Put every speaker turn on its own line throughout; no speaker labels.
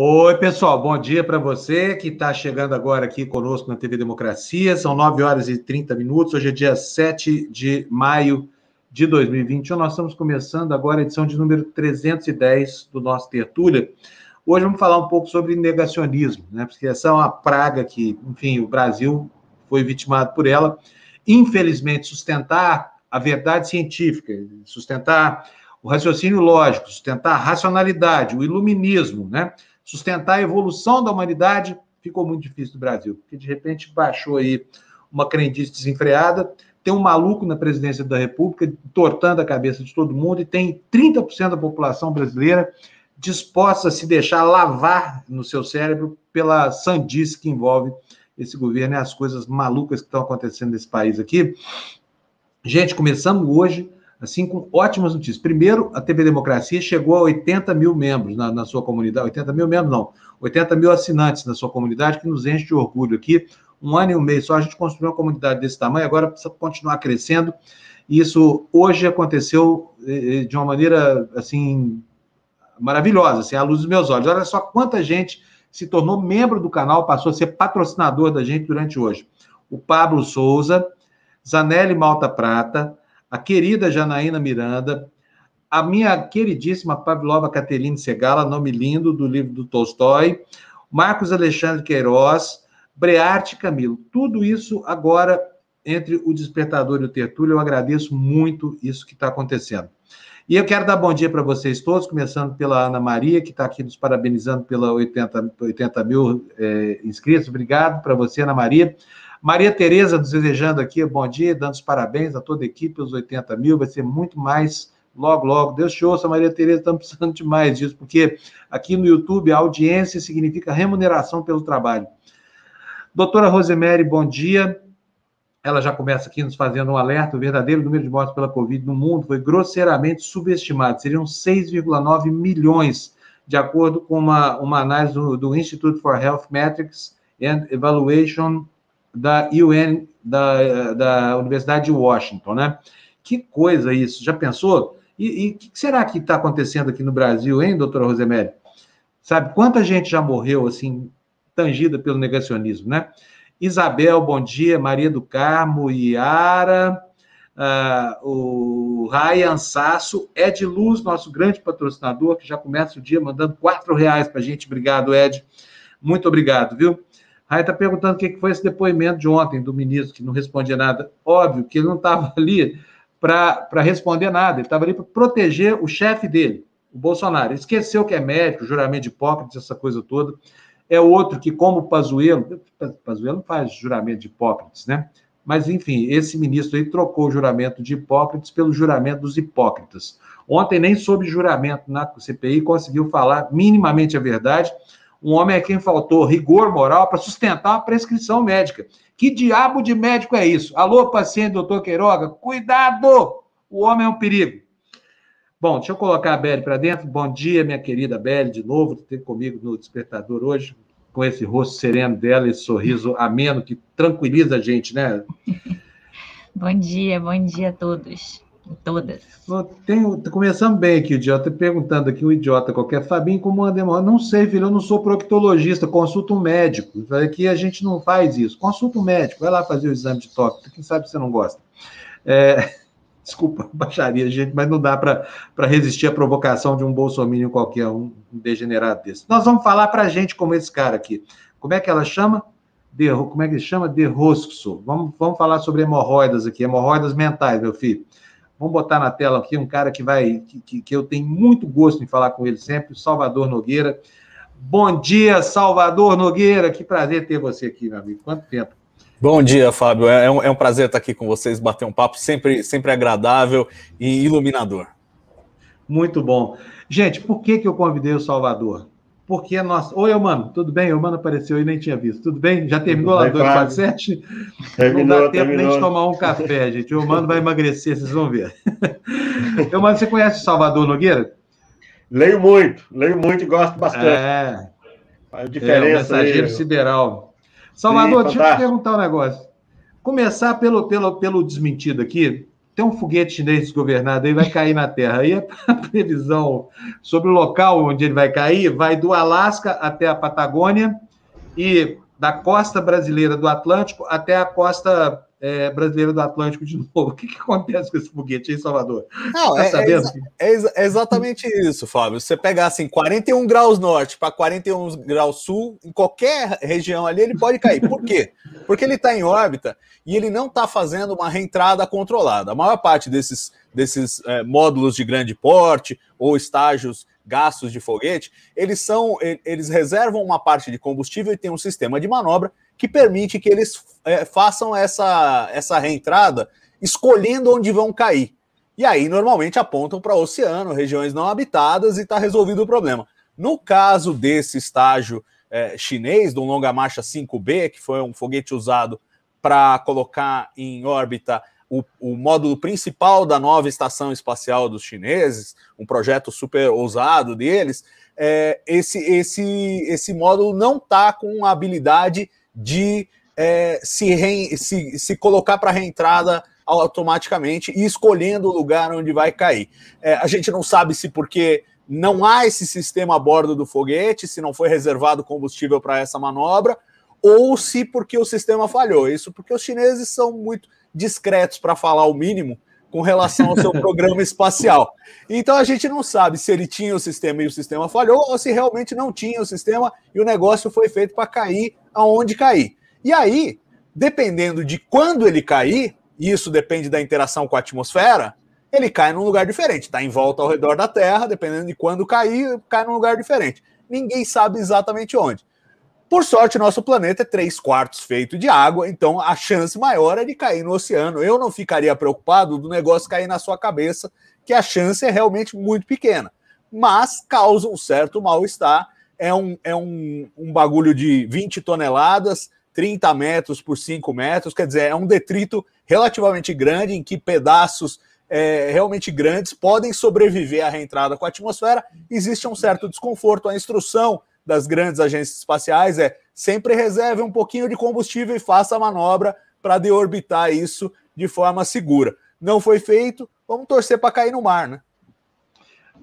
Oi, pessoal, bom dia para você que está chegando agora aqui conosco na TV Democracia. São 9 horas e 30 minutos, hoje é dia 7 de maio de 2021. Nós estamos começando agora a edição de número 310 do nosso Tertúlia. Hoje vamos falar um pouco sobre negacionismo, né? Porque essa é uma praga que, enfim, o Brasil foi vitimado por ela. Infelizmente, sustentar a verdade científica, sustentar o raciocínio lógico, sustentar a racionalidade, o iluminismo, né? Sustentar a evolução da humanidade, ficou muito difícil no Brasil, porque de repente baixou aí uma crendice desenfreada, tem um maluco na presidência da República tortando a cabeça de todo mundo e tem 30% da população brasileira disposta a se deixar lavar no seu cérebro pela sandice que envolve esse governo e as coisas malucas que estão acontecendo nesse país aqui. Gente, começamos hoje assim, com ótimas notícias. Primeiro, a TV Democracia chegou a 80 mil membros na, na, sua comunidade. 80 mil membros, não. 80 mil assinantes na sua comunidade, que nos enche de orgulho aqui. Um ano e um mês só a gente construiu uma comunidade desse tamanho, agora precisa continuar crescendo. E isso hoje aconteceu eh, eh, de uma maneira, assim, maravilhosa, assim, à luz dos meus olhos. Olha só quanta gente se tornou membro do canal, passou a ser patrocinador da gente durante hoje. O Pablo Souza, Zanelli Malta Prata, a querida Janaína Miranda, a minha queridíssima Pavlova Caterine Segala, nome lindo do livro do Tolstói, Marcos Alexandre Queiroz, Brearte Camilo. Tudo isso agora entre o Despertador e o Tertúlio. Eu agradeço muito isso que está acontecendo. E eu quero dar bom dia para vocês todos, começando pela Ana Maria, que está aqui nos parabenizando pela 80, 80 mil é, inscritos. Obrigado para você, Ana Maria. Maria Tereza nos desejando aqui bom dia, dando os parabéns a toda a equipe, os 80 mil, vai ser muito mais logo, logo. Deus te ouça, Maria Tereza, estamos precisando de mais disso, porque aqui no YouTube a audiência significa remuneração pelo trabalho. Doutora Rosemary, bom dia. Ela já começa aqui nos fazendo um alerta: o verdadeiro número de mortes pela Covid no mundo foi grosseiramente subestimado. Seriam 6,9 milhões, de acordo com uma, uma análise do, do Institute for Health Metrics and Evaluation da UN, da, da Universidade de Washington, né? Que coisa isso, já pensou? E o que será que está acontecendo aqui no Brasil, hein, doutora Rosemary? Sabe, quanta gente já morreu, assim, tangida pelo negacionismo, né? Isabel, bom dia, Maria do Carmo, Iara, uh, o Ryan Sasso, Ed Luz, nosso grande patrocinador, que já começa o dia mandando quatro reais para a gente. Obrigado, Ed. Muito obrigado, viu? Aí está perguntando o que foi esse depoimento de ontem do ministro, que não respondia nada. Óbvio que ele não estava ali para responder nada, ele estava ali para proteger o chefe dele, o Bolsonaro. Ele esqueceu que é médico, juramento de Hipócrates, essa coisa toda. É outro que, como o Pazuello, Pazuello faz juramento de Hipócrates, né? Mas, enfim, esse ministro aí trocou o juramento de Hipócrates pelo juramento dos hipócritas. Ontem nem soube juramento na CPI, conseguiu falar minimamente a verdade, um homem a quem faltou rigor moral para sustentar uma prescrição médica. Que diabo de médico é isso? Alô, paciente, doutor Queiroga, cuidado! O homem é um perigo. Bom, deixa eu colocar a Belle para dentro. Bom dia, minha querida Belle, de novo, ter comigo no despertador hoje, com esse rosto sereno dela, esse sorriso ameno que tranquiliza a gente, né?
bom dia, bom dia a todos. Todas.
Tenho, começando bem aqui, o idiota, perguntando aqui, um idiota qualquer, Fabinho, como anda hemorroida? Não sei, filho, eu não sou proctologista, consulta um médico. Aqui a gente não faz isso. Consulta um médico, vai lá fazer o exame de toque, quem sabe você não gosta. É, desculpa, baixaria, gente, mas não dá para resistir à provocação de um bolsominion qualquer, um degenerado desse. Nós vamos falar para gente como esse cara aqui. Como é que ela chama? De, como é que chama? De Rosco. Vamos, vamos falar sobre hemorroidas aqui, hemorroidas mentais, meu filho. Vamos botar na tela aqui um cara que vai, que, que eu tenho muito gosto em falar com ele sempre, Salvador Nogueira. Bom dia, Salvador Nogueira. Que prazer ter você aqui, meu amigo. Quanto tempo?
Bom dia, Fábio. É um, é um prazer estar aqui com vocês, bater um papo sempre, sempre agradável e iluminador.
Muito bom. Gente, por que, que eu convidei o Salvador? Porque nós. Oi, mano, tudo bem? O mano apareceu e nem tinha visto. Tudo bem? Já terminou lá do 247? Terminou, Não dá tempo terminou. nem de tomar um café, gente. O mano vai emagrecer, vocês vão ver. Eu, mano, você conhece o Salvador Nogueira?
Leio muito, leio muito e gosto bastante. É.
Faz diferença. É, o mensageiro aí. sideral. Salvador, Sim, deixa eu te perguntar um negócio. Começar pelo, pelo, pelo desmentido aqui. Tem um foguete chinês desgovernado aí, vai cair na Terra. Aí a previsão sobre o local onde ele vai cair vai do Alasca até a Patagônia e da costa brasileira do Atlântico até a costa é, brasileira do Atlântico de novo. O que, que acontece com esse foguete aí, Salvador?
Não, tá é, é, é, é, exatamente isso, Fábio. Você pegar assim 41 graus norte para 41 graus sul, em qualquer região ali, ele pode cair. Por quê? Porque ele está em órbita e ele não está fazendo uma reentrada controlada. A maior parte desses, desses é, módulos de grande porte ou estágios gastos de foguete, eles são, eles reservam uma parte de combustível e tem um sistema de manobra que permite que eles é, façam essa, essa reentrada escolhendo onde vão cair. E aí, normalmente, apontam para o oceano, regiões não habitadas, e está resolvido o problema. No caso desse estágio é, chinês, do Longa Marcha 5B, que foi um foguete usado para colocar em órbita o, o, módulo principal da nova estação espacial dos chineses, um projeto super ousado deles, é, esse, esse, esse módulo não está com a habilidade de é, se, re, se, se colocar para reentrada automaticamente e escolhendo o lugar onde vai cair. É, a gente não sabe se porque não há esse sistema a bordo do foguete, se não foi reservado combustível para essa manobra, ou se porque o sistema falhou. Isso porque os chineses são muito discretos para falar o mínimo com relação ao seu programa espacial. Então a gente não sabe se ele tinha o sistema e o sistema falhou, ou se realmente não tinha o sistema e o negócio foi feito para cair aonde cair. E aí, dependendo de quando ele cair, e isso depende da interação com a atmosfera, ele cai num lugar diferente. Está em volta ao redor da Terra, dependendo de quando cair, cai num lugar diferente. Ninguém sabe exatamente onde. Por sorte, nosso planeta é três quartos feito de água, então a chance maior é de cair no oceano. Eu não ficaria preocupado do negócio cair na sua cabeça, que a chance é realmente muito pequena. Mas causa um certo mal-estar. É um, é um, um bagulho de 20 toneladas, 30 metros por 5 metros, quer dizer, é um detrito relativamente grande, em que pedaços é, realmente grandes podem sobreviver à reentrada com a atmosfera. Existe um certo desconforto. A instrução das grandes agências espaciais é sempre reserve um pouquinho de combustível e faça a manobra para deorbitar isso de forma segura. Não foi feito, vamos torcer para cair no mar, né?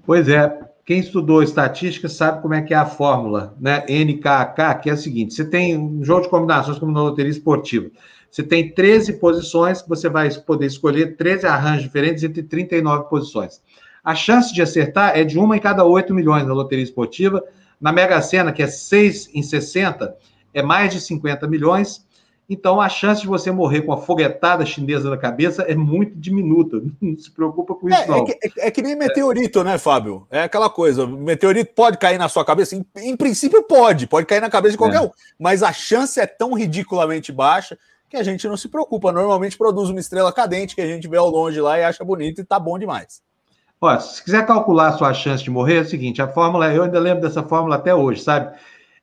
Pois é, quem estudou estatística sabe como é que é a fórmula, né? NKK, que é o seguinte: você tem um jogo de combinações como na loteria esportiva. Você tem 13 posições que você vai poder escolher 13 arranjos diferentes entre 39 posições. A chance de acertar é de uma em cada 8 milhões na loteria esportiva. Na Mega Sena, que é 6 em 60, é mais de 50 milhões. Então, a chance de você morrer com a foguetada chinesa na cabeça é muito diminuta. Não se preocupa com isso, é, é não.
É que, é, é que, nem meteorito, né, Fábio? É aquela coisa. Meteorito pode cair na sua cabeça? Em, em princípio, pode. Pode cair na cabeça de qualquer é. um. Mas a chance é tão ridiculamente baixa que a gente não se preocupa. Normalmente produz uma estrela cadente que a gente vê ao longe lá e acha bonito e tá bom demais.
Se quiser calcular a sua chance de morrer, é o seguinte: a fórmula, eu ainda lembro dessa fórmula até hoje, sabe?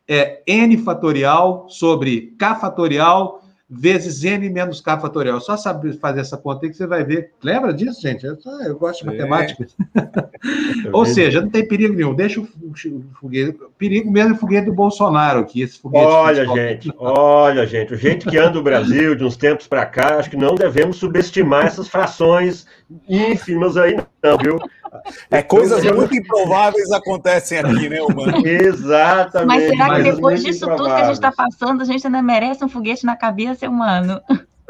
É N fatorial sobre K fatorial vezes N menos K fatorial. Só saber fazer essa conta aí que você vai ver. Lembra disso, gente? Eu, eu gosto de matemática. Ou seja, não tem perigo nenhum. Deixa o, o foguete. Perigo mesmo é o foguete do Bolsonaro aqui. Esse foguete
olha, gente, olha, gente. O jeito que anda o Brasil de uns tempos para cá, acho que não devemos subestimar essas frações ínfimas aí, não, viu?
É coisas muito improváveis acontecem aqui, né, humano?
Exatamente.
Mas será que depois disso tudo que a gente está passando, a gente ainda merece um foguete na cabeça, humano?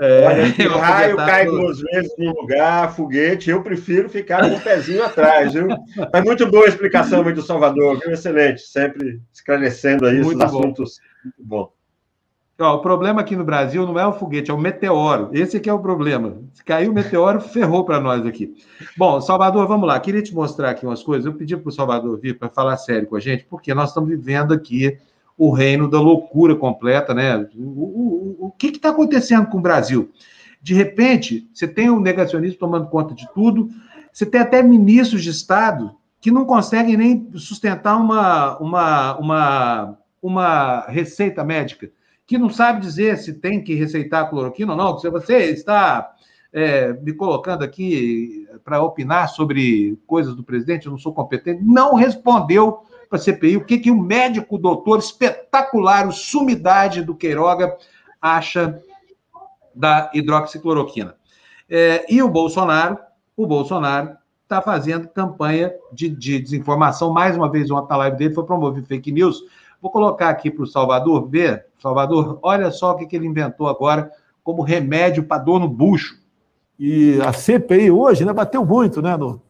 É, Olha, o raio cai duas vezes no lugar, foguete, eu prefiro ficar com o pezinho atrás, viu? Mas muito boa a explicação aí do Salvador, viu? Excelente, sempre esclarecendo aí esses assuntos. Muito bom.
Ó, o problema aqui no Brasil não é o foguete, é o meteoro. Esse aqui é o problema. Se caiu o meteoro, ferrou para nós aqui. Bom, Salvador, vamos lá. Queria te mostrar aqui umas coisas. Eu pedi para o Salvador vir para falar sério com a gente, porque nós estamos vivendo aqui o reino da loucura completa, né? O, o, o, o que está acontecendo com o Brasil? De repente, você tem o negacionismo tomando conta de tudo, você tem até ministros de Estado que não conseguem nem sustentar uma, uma, uma, uma receita médica que não sabe dizer se tem que receitar cloroquina ou não, se você está é, me colocando aqui para opinar sobre coisas do presidente, eu não sou competente, não respondeu para a CPI o que, que o médico doutor espetacular, o sumidade do Queiroga, acha da hidroxicloroquina. É, e o Bolsonaro, o Bolsonaro está fazendo campanha de, de, desinformação. Mais uma vez, ontem na live dele foi promover fake news. Vou colocar aqui para o Salvador ver. Salvador, olha só o que, que ele inventou agora como remédio para dor no bucho.
E a CPI hoje né, bateu muito né, no,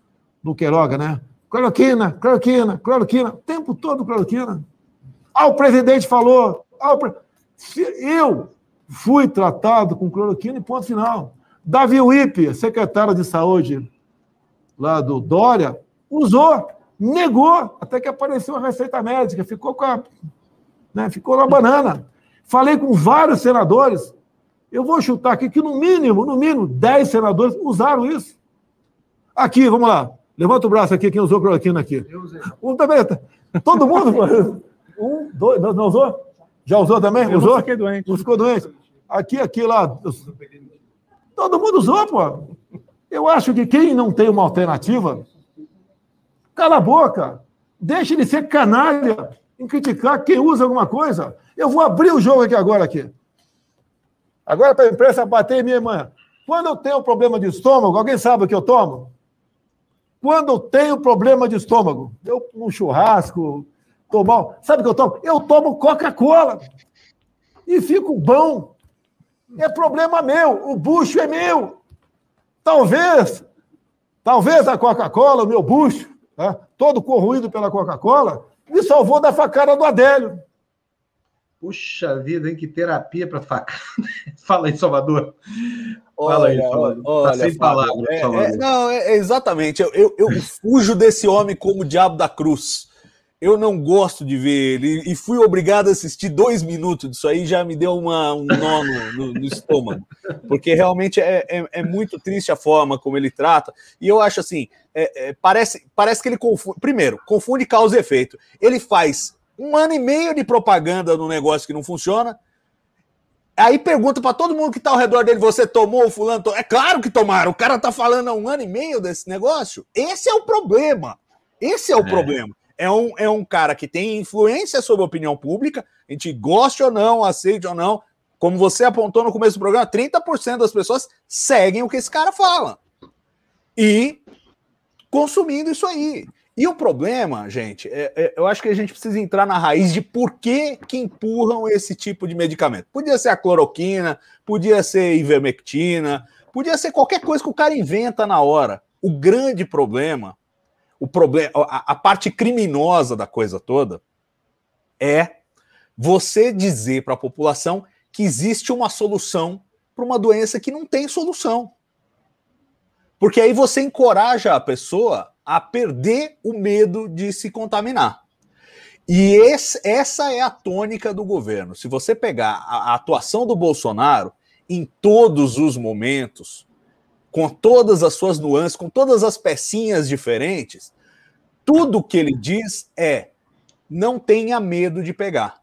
no Queiroga, né? Cloroquina, cloroquina, cloroquina, o tempo todo cloroquina. Ah, o presidente falou. Ah, pre... Eu fui tratado com cloroquina e ponto final. Davi Wipe, secretário de saúde lá do Dória, usou, negou, até que apareceu a receita médica, ficou com a. Né, ficou na banana. Falei com vários senadores. Eu vou chutar aqui que, no mínimo, no mínimo, 10 senadores usaram isso. Aqui, vamos lá. Levanta o braço aqui, quem usou cloroquina aqui. Eu usei. Um também. Todo mundo? Um, dois, não, não usou? Já usou também? Eu usou? fiquei doente. Não ficou doente? Aqui, aqui, lá. Todo mundo usou, pô. Eu acho que quem não tem uma alternativa, cala a boca. Deixe de ser canalha em criticar quem usa alguma coisa. Eu vou abrir o jogo aqui agora aqui. Agora para a imprensa bater minha irmã. Quando eu tenho problema de estômago, alguém sabe o que eu tomo? Quando eu tenho problema de estômago, eu um churrasco, tomar. Sabe o que eu tomo? Eu tomo Coca-Cola. E fico bom. É problema meu. O bucho é meu. Talvez, talvez a Coca-Cola, o meu bucho, né, todo corroído pela Coca-Cola, me salvou da facada do Adélio.
Puxa vida, hein? Que terapia para facada. Fala aí, Salvador.
Fala aí, Salvador. Olha, tá sem palavras, é, é, não, é, é, exatamente. Eu, eu, eu fujo desse homem como o diabo da cruz eu não gosto de ver ele e fui obrigado a assistir dois minutos disso aí já me deu uma, um nó no, no, no estômago porque realmente é, é, é, muito triste a forma como ele trata e eu acho assim é, é, parece parece que ele confunde primeiro confunde causa e efeito ele faz um ano e meio de propaganda no negócio que não funciona Aí pergunta para todo mundo que está ao redor dele: você tomou o fulano? É claro que tomaram. O cara está falando há um ano e meio desse negócio. Esse é o problema. Esse é o é. problema é um, é um cara que tem influência sobre a opinião pública, a gente goste ou não, aceite ou não. Como você apontou no começo do programa, 30% das pessoas seguem o que esse cara fala. E consumindo isso aí. E o problema, gente, é, é, eu acho que a gente precisa entrar na raiz de por que, que empurram esse tipo de medicamento. Podia ser a cloroquina, podia ser ivermectina, podia ser qualquer coisa que o cara inventa na hora. O grande problema o problema, a, a parte criminosa da coisa toda é você dizer para a população que existe uma solução para uma doença que não tem solução. Porque aí você encoraja a pessoa a perder o medo de se contaminar. E esse, essa é a tônica do governo. Se você pegar a, a atuação do Bolsonaro em todos os momentos, com todas as suas nuances, com todas as pecinhas diferentes, tudo que ele diz é: não tenha medo de pegar.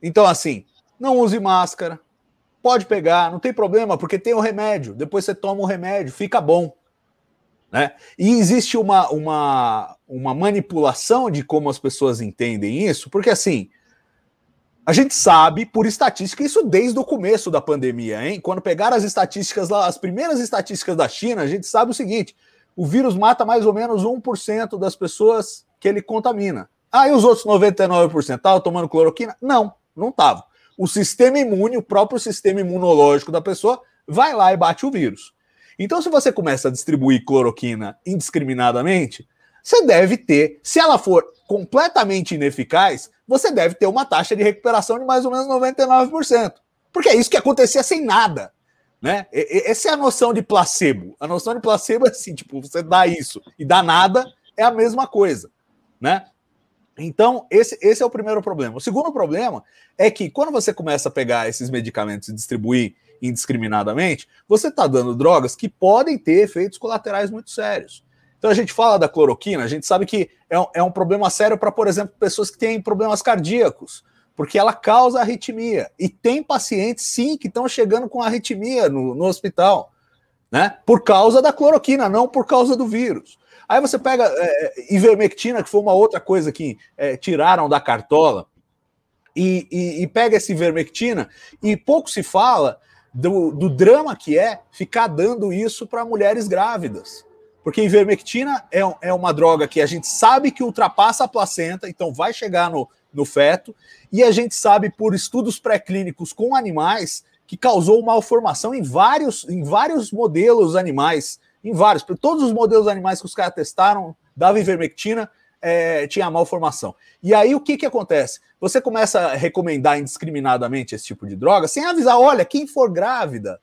Então, assim, não use máscara, pode pegar, não tem problema, porque tem o remédio. Depois você toma o remédio, fica bom. Né? E existe uma, uma, uma manipulação de como as pessoas entendem isso, porque assim, a gente sabe por estatística isso desde o começo da pandemia, hein? Quando pegaram as estatísticas lá, as primeiras estatísticas da China, a gente sabe o seguinte: o vírus mata mais ou menos 1% das pessoas que ele contamina. Ah, e os outros 99% estavam tomando cloroquina? Não, não estavam. O sistema imune, o próprio sistema imunológico da pessoa, vai lá e bate o vírus. Então, se você começa a distribuir cloroquina indiscriminadamente, você deve ter, se ela for completamente ineficaz, você deve ter uma taxa de recuperação de mais ou menos 99%. Porque é isso que acontecia sem nada. Né? Essa é a noção de placebo. A noção de placebo é assim, tipo, você dá isso e dá nada, é a mesma coisa, né? Então, esse, esse é o primeiro problema. O segundo problema é que quando você começa a pegar esses medicamentos e distribuir indiscriminadamente, você está dando drogas que podem ter efeitos colaterais muito sérios. Então a gente fala da cloroquina, a gente sabe que é um, é um problema sério para, por exemplo, pessoas que têm problemas cardíacos, porque ela causa arritmia. E tem pacientes, sim, que estão chegando com arritmia no, no hospital, né? Por causa da cloroquina, não por causa do vírus. Aí você pega é, ivermectina, que foi uma outra coisa que é, tiraram da cartola, e, e, e, pega essa ivermectina, e pouco se fala do, do drama que é ficar dando isso para mulheres grávidas. Porque ivermectina é, é uma droga que a gente sabe que ultrapassa a placenta, então vai chegar no, no feto, e a gente sabe por estudos pré-clínicos com animais que causou malformação em vários, em vários modelos animais, em vários, todos os modelos animais que os caras testaram dava ivermectina, é, tinha malformação. E aí o que, que acontece? Você começa a recomendar indiscriminadamente esse tipo de droga sem avisar, olha, quem for grávida,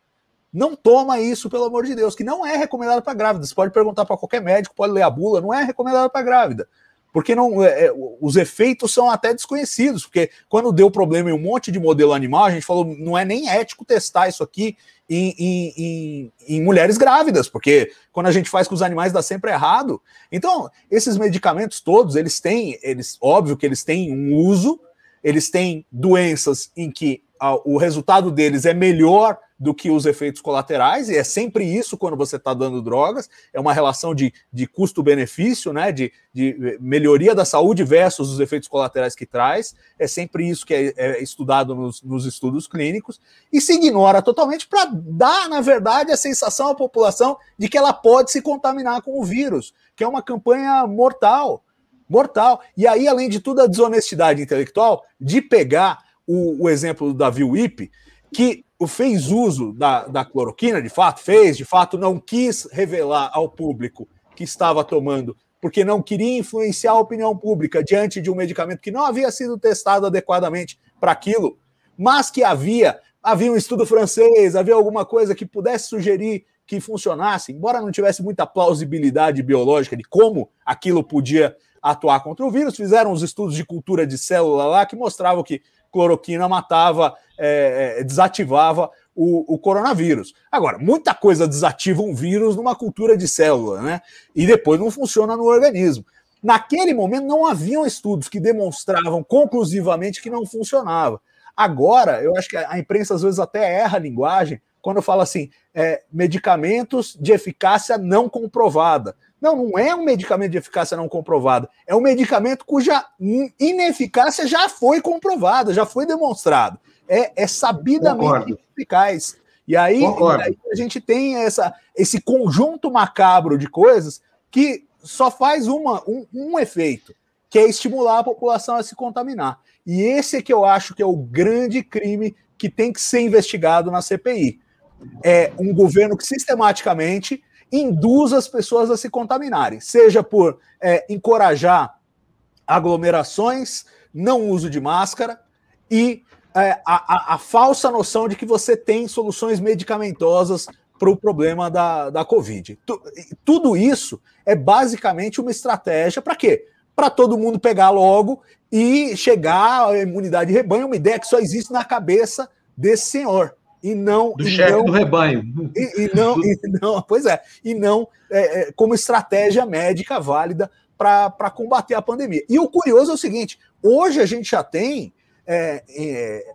não toma isso, pelo amor de Deus, que não é recomendado para grávida. Você pode perguntar para qualquer médico, pode ler a bula, não é recomendado para grávida. Porque não, é, é, os efeitos são até desconhecidos, porque quando deu problema em um monte de modelo animal, a gente falou, não é nem ético testar isso aqui em, em, em, em mulheres grávidas, porque quando a gente faz com os animais dá sempre errado. Então, esses medicamentos todos, eles têm, eles, óbvio que eles têm um uso, eles têm doenças em que o resultado deles é melhor do que os efeitos colaterais, e é sempre isso quando você está dando drogas, é uma relação de, de custo-benefício, né? De, de melhoria da saúde versus os efeitos colaterais que traz, é sempre isso que é, é estudado nos, nos, estudos clínicos, e se ignora totalmente para dar, na verdade, a sensação à população de que ela pode se contaminar com o vírus, que é uma campanha mortal. Mortal. E aí, além de tudo, a desonestidade intelectual de pegar o, o exemplo do Davi Wipe, que fez uso da, da cloroquina, de fato, fez, de fato, não quis revelar ao público que estava tomando, porque não queria influenciar a opinião pública diante de um medicamento que não havia sido testado adequadamente para aquilo, mas que havia, havia um estudo francês, havia alguma coisa que pudesse sugerir que funcionasse, embora não tivesse muita plausibilidade biológica de como aquilo podia atuar contra o vírus, fizeram os estudos de cultura de célula lá que mostravam que cloroquina matava, é, é, desativava o, o, coronavírus. Agora, muita coisa desativa um vírus numa cultura de célula, né? E depois não funciona no organismo. Naquele momento não haviam estudos que demonstravam conclusivamente que não funcionava. Agora, eu acho que a imprensa às vezes até erra a linguagem quando fala assim, é, medicamentos de eficácia não comprovada. Não, não é um medicamento de eficácia não comprovada. É um medicamento cuja ineficácia já foi comprovada, já foi demonstrado. É, é sabidamente Concordo. eficaz. E aí, e aí, a gente tem essa, esse conjunto macabro de coisas que só faz uma, um, um efeito, que é estimular a população a se contaminar. E esse é que eu acho que é o grande crime que tem que ser investigado na CPI. É um governo que sistematicamente induz as pessoas a se contaminarem, seja por é, encorajar aglomerações, não uso de máscara e é, a, a, a, falsa noção de que você tem soluções medicamentosas para o problema da, da Covid. Tu, tudo isso é basicamente uma estratégia para quê? Para todo mundo pegar logo e chegar à imunidade de rebanho, uma ideia que só existe na cabeça desse senhor e não
do chefe do rebanho.
E, e não, e não pois é e não é, é, como estratégia médica válida para combater a pandemia. E o curioso é o seguinte hoje a gente já tem é, é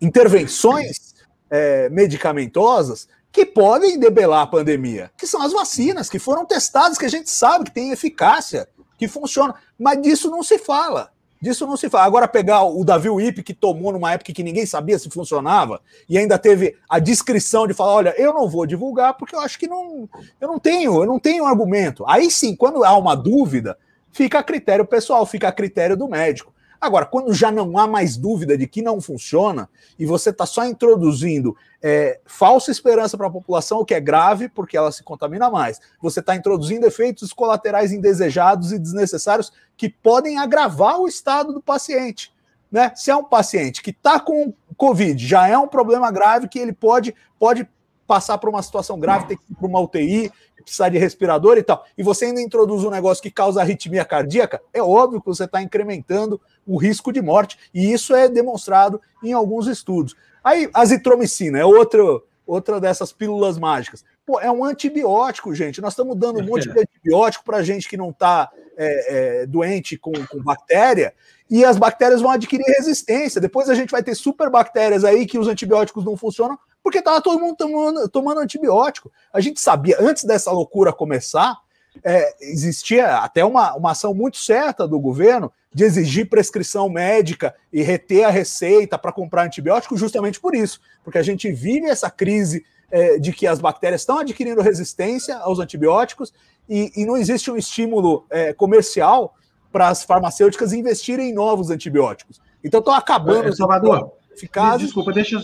intervenções é, medicamentosas que podem debelar a pandemia que são as vacinas que foram testadas que a gente sabe que tem eficácia que funciona mas disso não se fala Disso não se fala. Agora, pegar o Davi Wip, que tomou numa época que ninguém sabia se funcionava, e ainda teve a discrição de falar: olha, eu não vou divulgar porque eu acho que não. Eu não tenho, eu não tenho argumento. Aí sim, quando há uma dúvida, fica a critério pessoal, fica a critério do médico. Agora, quando já não há mais dúvida de que não funciona e você está só introduzindo é, falsa esperança para a população, o que é grave, porque ela se contamina mais, você está introduzindo efeitos colaterais indesejados e desnecessários que podem agravar o estado do paciente. Né? Se é um paciente que está com Covid, já é um problema grave que ele pode, pode passar por uma situação grave, ter que ir para uma UTI, precisar de respirador e tal, e você ainda introduz um negócio que causa arritmia cardíaca, é óbvio que você está incrementando o risco de morte, e isso é demonstrado em alguns estudos. Aí, azitromicina é outro, outra dessas pílulas mágicas. Pô, é um antibiótico, gente. Nós estamos dando um monte de antibiótico para gente que não está é, é, doente com, com bactéria, e as bactérias vão adquirir resistência. Depois a gente vai ter superbactérias aí que os antibióticos não funcionam, porque estava todo mundo tomando, tomando antibiótico. A gente sabia, antes dessa loucura começar, é, existia até uma, uma ação muito certa do governo de exigir prescrição médica e reter a receita para comprar antibiótico justamente por isso, porque a gente vive essa crise é, de que as bactérias estão adquirindo resistência aos antibióticos e, e não existe um estímulo é, comercial para as farmacêuticas investirem em novos antibióticos. Então estão acabando. É,
Salvador, ficar... desculpa, deixa,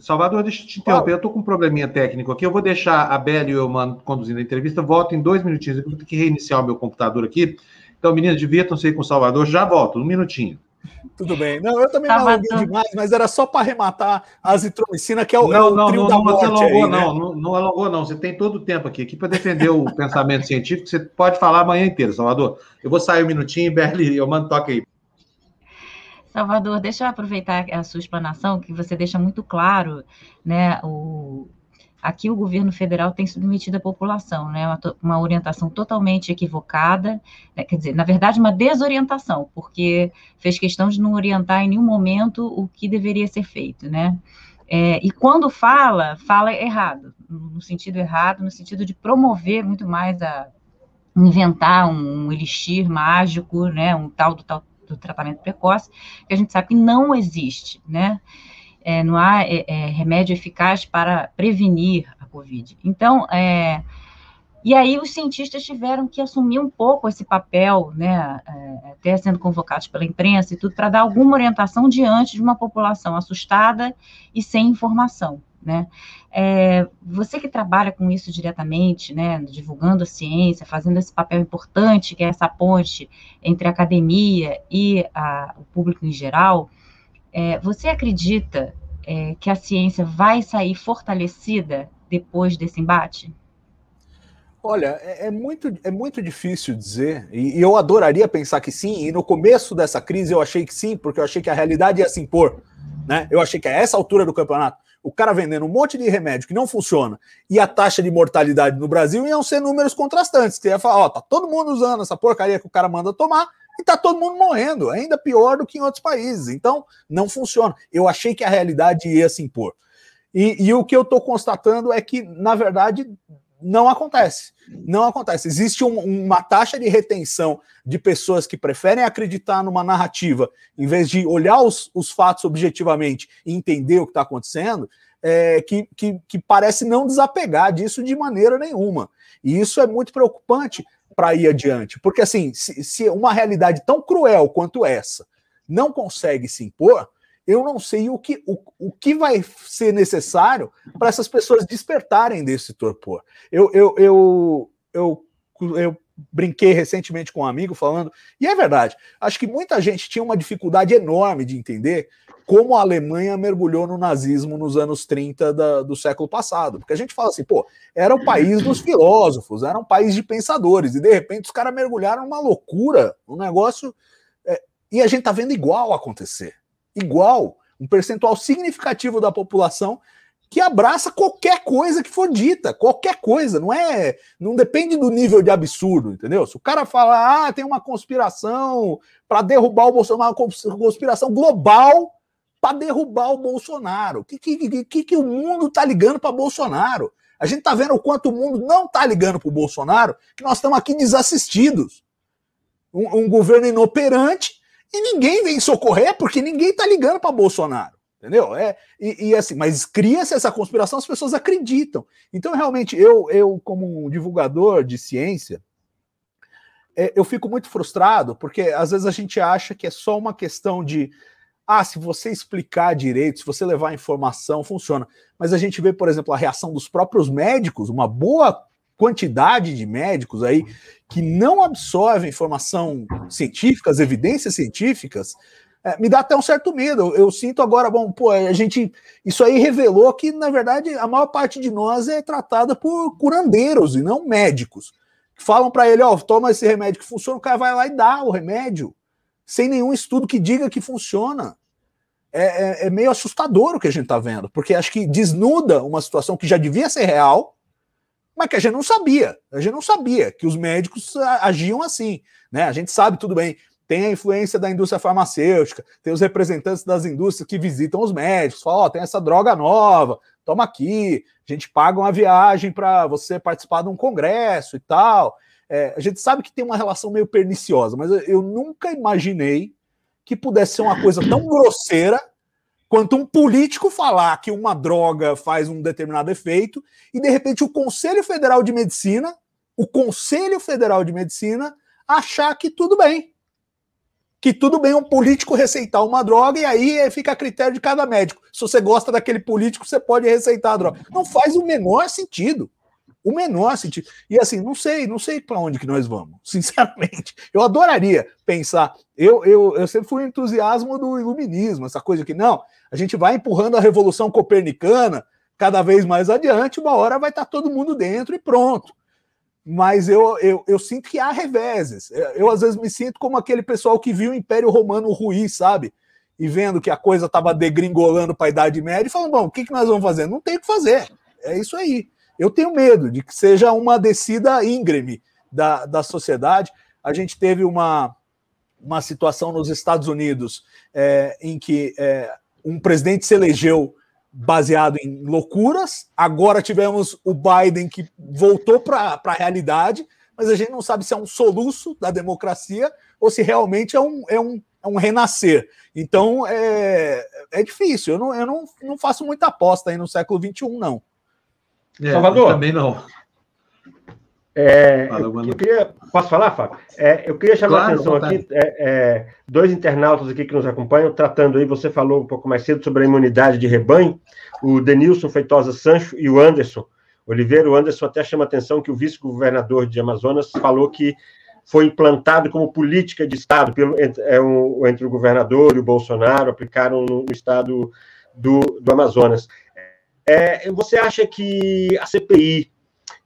Salvador, deixa eu te interromper. Eu estou com um probleminha técnico aqui. Eu vou deixar a Bela e eu mando conduzindo a entrevista. Volto em dois minutinhos. Eu vou ter que reiniciar o meu computador aqui. Então, meninas, divirtam-se aí com o Salvador. Já volto, um minutinho.
Tudo bem. Não, eu também não alonguei demais, mas era só para arrematar a azitromicina, que é o,
não, é o não, trio não, da não, morte. Você alongou, aí, né? não, não, não alongou, não. Você tem todo o tempo aqui. Aqui para defender o pensamento científico, você pode falar a manhã inteira, Salvador. Eu vou sair um minutinho, Berli, eu mando toque aí.
Salvador, deixa eu aproveitar a sua explanação, que você deixa muito claro, né, o, aqui o governo federal tem submetido a população, né, uma, uma orientação totalmente equivocada, né, quer dizer, na verdade, uma desorientação, porque fez questão de não orientar em nenhum momento o que deveria ser feito, né, é, e quando fala, fala errado, no sentido errado, no sentido de promover muito mais a inventar um, elixir mágico, né, um tal do tal do tratamento precoce, que a gente sabe que não existe, né? É, não há é, é, remédio eficaz para prevenir a Covid. Então, é, e aí os cientistas tiveram que assumir um pouco esse papel, né, é, até sendo convocados pela imprensa e tudo, para dar alguma orientação diante de uma população assustada e sem informação né? É, você que trabalha com isso diretamente, né, divulgando a ciência, fazendo esse papel importante, que é essa ponte entre a academia e a, o público em geral, é, você acredita é, que a ciência vai sair fortalecida depois desse embate?
Olha, é, é, muito, é muito difícil dizer, e, eu adoraria pensar que sim, e no começo dessa crise eu achei que sim, porque eu achei que a realidade ia se impor. Né? Eu achei que a essa altura do campeonato o cara vendendo um monte de remédio que não funciona e a taxa de mortalidade no Brasil iam ser números contrastantes. Que ia falar, ó, tá todo mundo usando essa porcaria que o cara manda tomar e tá todo mundo morrendo, ainda pior do que em outros países. Então, não funciona. Eu achei que a realidade ia se impor. E, e o que eu estou constatando é que, na verdade, não acontece. Não acontece. Existe um, uma taxa de retenção de pessoas que preferem acreditar numa narrativa em vez de olhar os, os fatos objetivamente e entender o que está acontecendo, é, que, que, que parece não desapegar disso de maneira nenhuma. E isso é muito preocupante para ir adiante, porque assim, se, se uma realidade tão cruel quanto essa não consegue se impor, eu não sei o que, o, o que vai ser necessário para essas pessoas despertarem desse torpor. Eu, eu, eu, eu, eu brinquei recentemente com um amigo falando, e é verdade, acho que muita gente tinha uma dificuldade enorme de entender como a Alemanha mergulhou no nazismo nos anos 30 da, do século passado. Porque a gente fala assim, pô, era o país dos filósofos, era um país de pensadores, e de repente os caras mergulharam numa loucura, um negócio. É, e a gente tá vendo igual acontecer igual, um percentual significativo da população que abraça qualquer coisa que for dita, qualquer coisa, não é, não depende do nível de absurdo, entendeu? Se o cara fala, ah, tem uma conspiração para derrubar o Bolsonaro, uma conspiração global para derrubar o Bolsonaro. Que, que, que, que o mundo tá ligando para Bolsonaro? A gente tá vendo o quanto o mundo não tá ligando para o Bolsonaro, que nós estamos aqui desassistidos. Um, um governo inoperante e ninguém vem socorrer porque ninguém tá ligando para Bolsonaro. Entendeu? É, e, e assim, mas cria-se essa conspiração, as pessoas acreditam. Então, realmente, eu, eu como um divulgador de ciência, é, eu fico muito frustrado, porque às vezes a gente acha que é só uma questão de ah, se você explicar direito, se você levar informação, funciona. Mas a gente vê, por exemplo, a reação dos próprios médicos, uma boa quantidade de médicos aí que não absorvem informação científica, as evidências científicas, é, me dá até um certo medo. Eu, eu, sinto agora, bom, pô, a gente. Isso aí revelou que, na verdade, a maior parte de nós é tratada por curandeiros e não médicos. Que falam para ele, ó, toma esse remédio que funciona, o cara vai lá e dá o remédio, sem nenhum estudo que diga que funciona. É, é, é meio assustador o que a gente está vendo, porque acho que desnuda uma situação que já devia ser real, mas que a gente não sabia. A gente não sabia que os médicos agiam assim. Né? A gente sabe, tudo bem, tem a influência da indústria farmacêutica, tem os representantes das indústrias que visitam os médicos, falam: Ó, oh, tem essa droga nova, toma aqui, a gente paga uma viagem para você participar de um congresso e tal. é, a gente sabe que tem uma relação meio perniciosa, mas eu nunca imaginei que pudesse ser uma coisa tão grosseira quanto um político falar que uma droga faz um determinado efeito e de repente o Conselho Federal de Medicina, o Conselho Federal de Medicina achar que tudo bem. Que tudo bem um político receitar uma droga e aí fica a critério de cada médico. Se você gosta daquele político, você pode receitar a droga. Não faz o menor sentido. O menor sentido. E assim, não sei, não sei para onde que nós vamos, sinceramente. Eu adoraria pensar. Eu, eu, eu sempre fui entusiasmo do iluminismo, essa coisa que não, a gente vai empurrando a revolução copernicana cada vez mais adiante, uma hora vai estar todo mundo dentro e pronto. Mas eu, eu, eu sinto que há reveses. Eu, às vezes, me sinto como aquele pessoal que viu o Império Romano ruir, sabe? E vendo que a coisa estava degringolando para a Idade Média e falando: bom, o que, que nós vamos fazer? Não tem o que fazer. É isso aí. Eu tenho medo de que seja uma descida íngreme da, da sociedade. A gente teve uma, uma situação nos Estados Unidos é, em que é, um presidente se elegeu baseado em loucuras, agora tivemos o Biden que voltou para a realidade, mas a gente não sabe se é um soluço da democracia ou se realmente é um, é um, é um renascer. Então é, é difícil, eu, não, eu não, não faço muita aposta aí no século XXI, não.
É, Salvador? Também não.
É, eu, eu, queria, posso falar, Fábio? É, eu queria chamar claro, a atenção aqui, é, é, dois internautas aqui que nos acompanham, tratando aí, você falou um pouco mais cedo sobre a imunidade de rebanho, o Denilson Feitosa Sancho e o Anderson Oliveira. O Anderson até chama a atenção que o vice-governador de Amazonas falou que foi implantado como política de Estado pelo, entre, é, um, entre o governador e o Bolsonaro, aplicaram no, no estado do, do Amazonas. É, você acha que a CPI,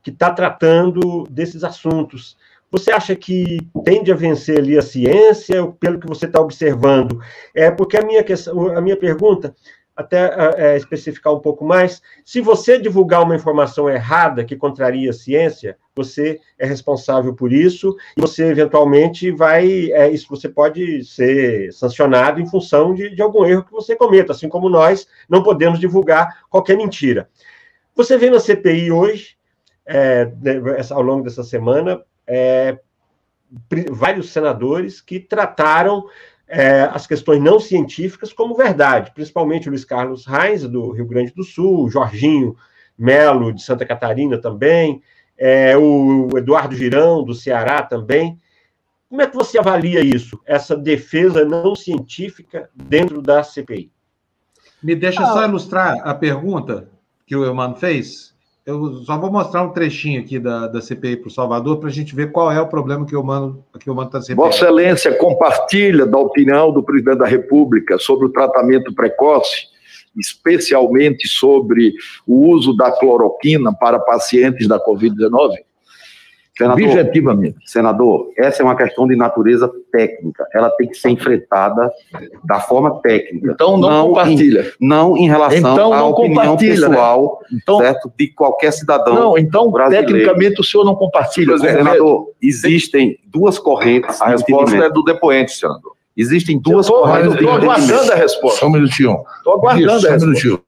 que está tratando desses assuntos, você acha que tende a vencer ali a ciência, pelo que você está observando? É porque a minha, questão, a minha pergunta até é, especificar um pouco mais, se você divulgar uma informação errada que contraria a ciência, você é responsável por isso e você eventualmente vai, é, isso você pode ser sancionado em função de, de algum erro que você cometa, assim como nós não podemos divulgar qualquer mentira. Você vê na CPI hoje, é, ao longo dessa semana, é, vários senadores que trataram é, as questões não científicas como verdade, principalmente o Luiz Carlos Reis, do Rio Grande do Sul, Jorginho Melo, de Santa Catarina também, é, o Eduardo Girão, do Ceará também. Como é que você avalia isso, essa defesa não científica dentro da CPI?
Me deixa ah, só ilustrar a pergunta que o Eumano fez. Eu só vou mostrar um trechinho aqui da, da CPI para o Salvador para a gente ver qual é o problema que o Mano que está se
Vossa Excelência compartilha da opinião do presidente da República sobre o tratamento precoce, especialmente sobre o uso da cloroquina para pacientes da Covid-19?
Senador, Objetivamente. Senador, essa é uma questão de natureza técnica. Ela tem que ser enfrentada da forma técnica.
Então não, não compartilha.
Em, não em relação então, à opinião né? pessoal né? então, certo, de qualquer cidadão Não,
então brasileiro. tecnicamente o senhor não compartilha.
Exemplo, senador, existem duas correntes.
A resposta é do depoente, senador.
Existem duas tô, correntes.
Estou aguardando a resposta.
Só um minutinho.
Estou aguardando Isso, a resposta. Só um minutinho.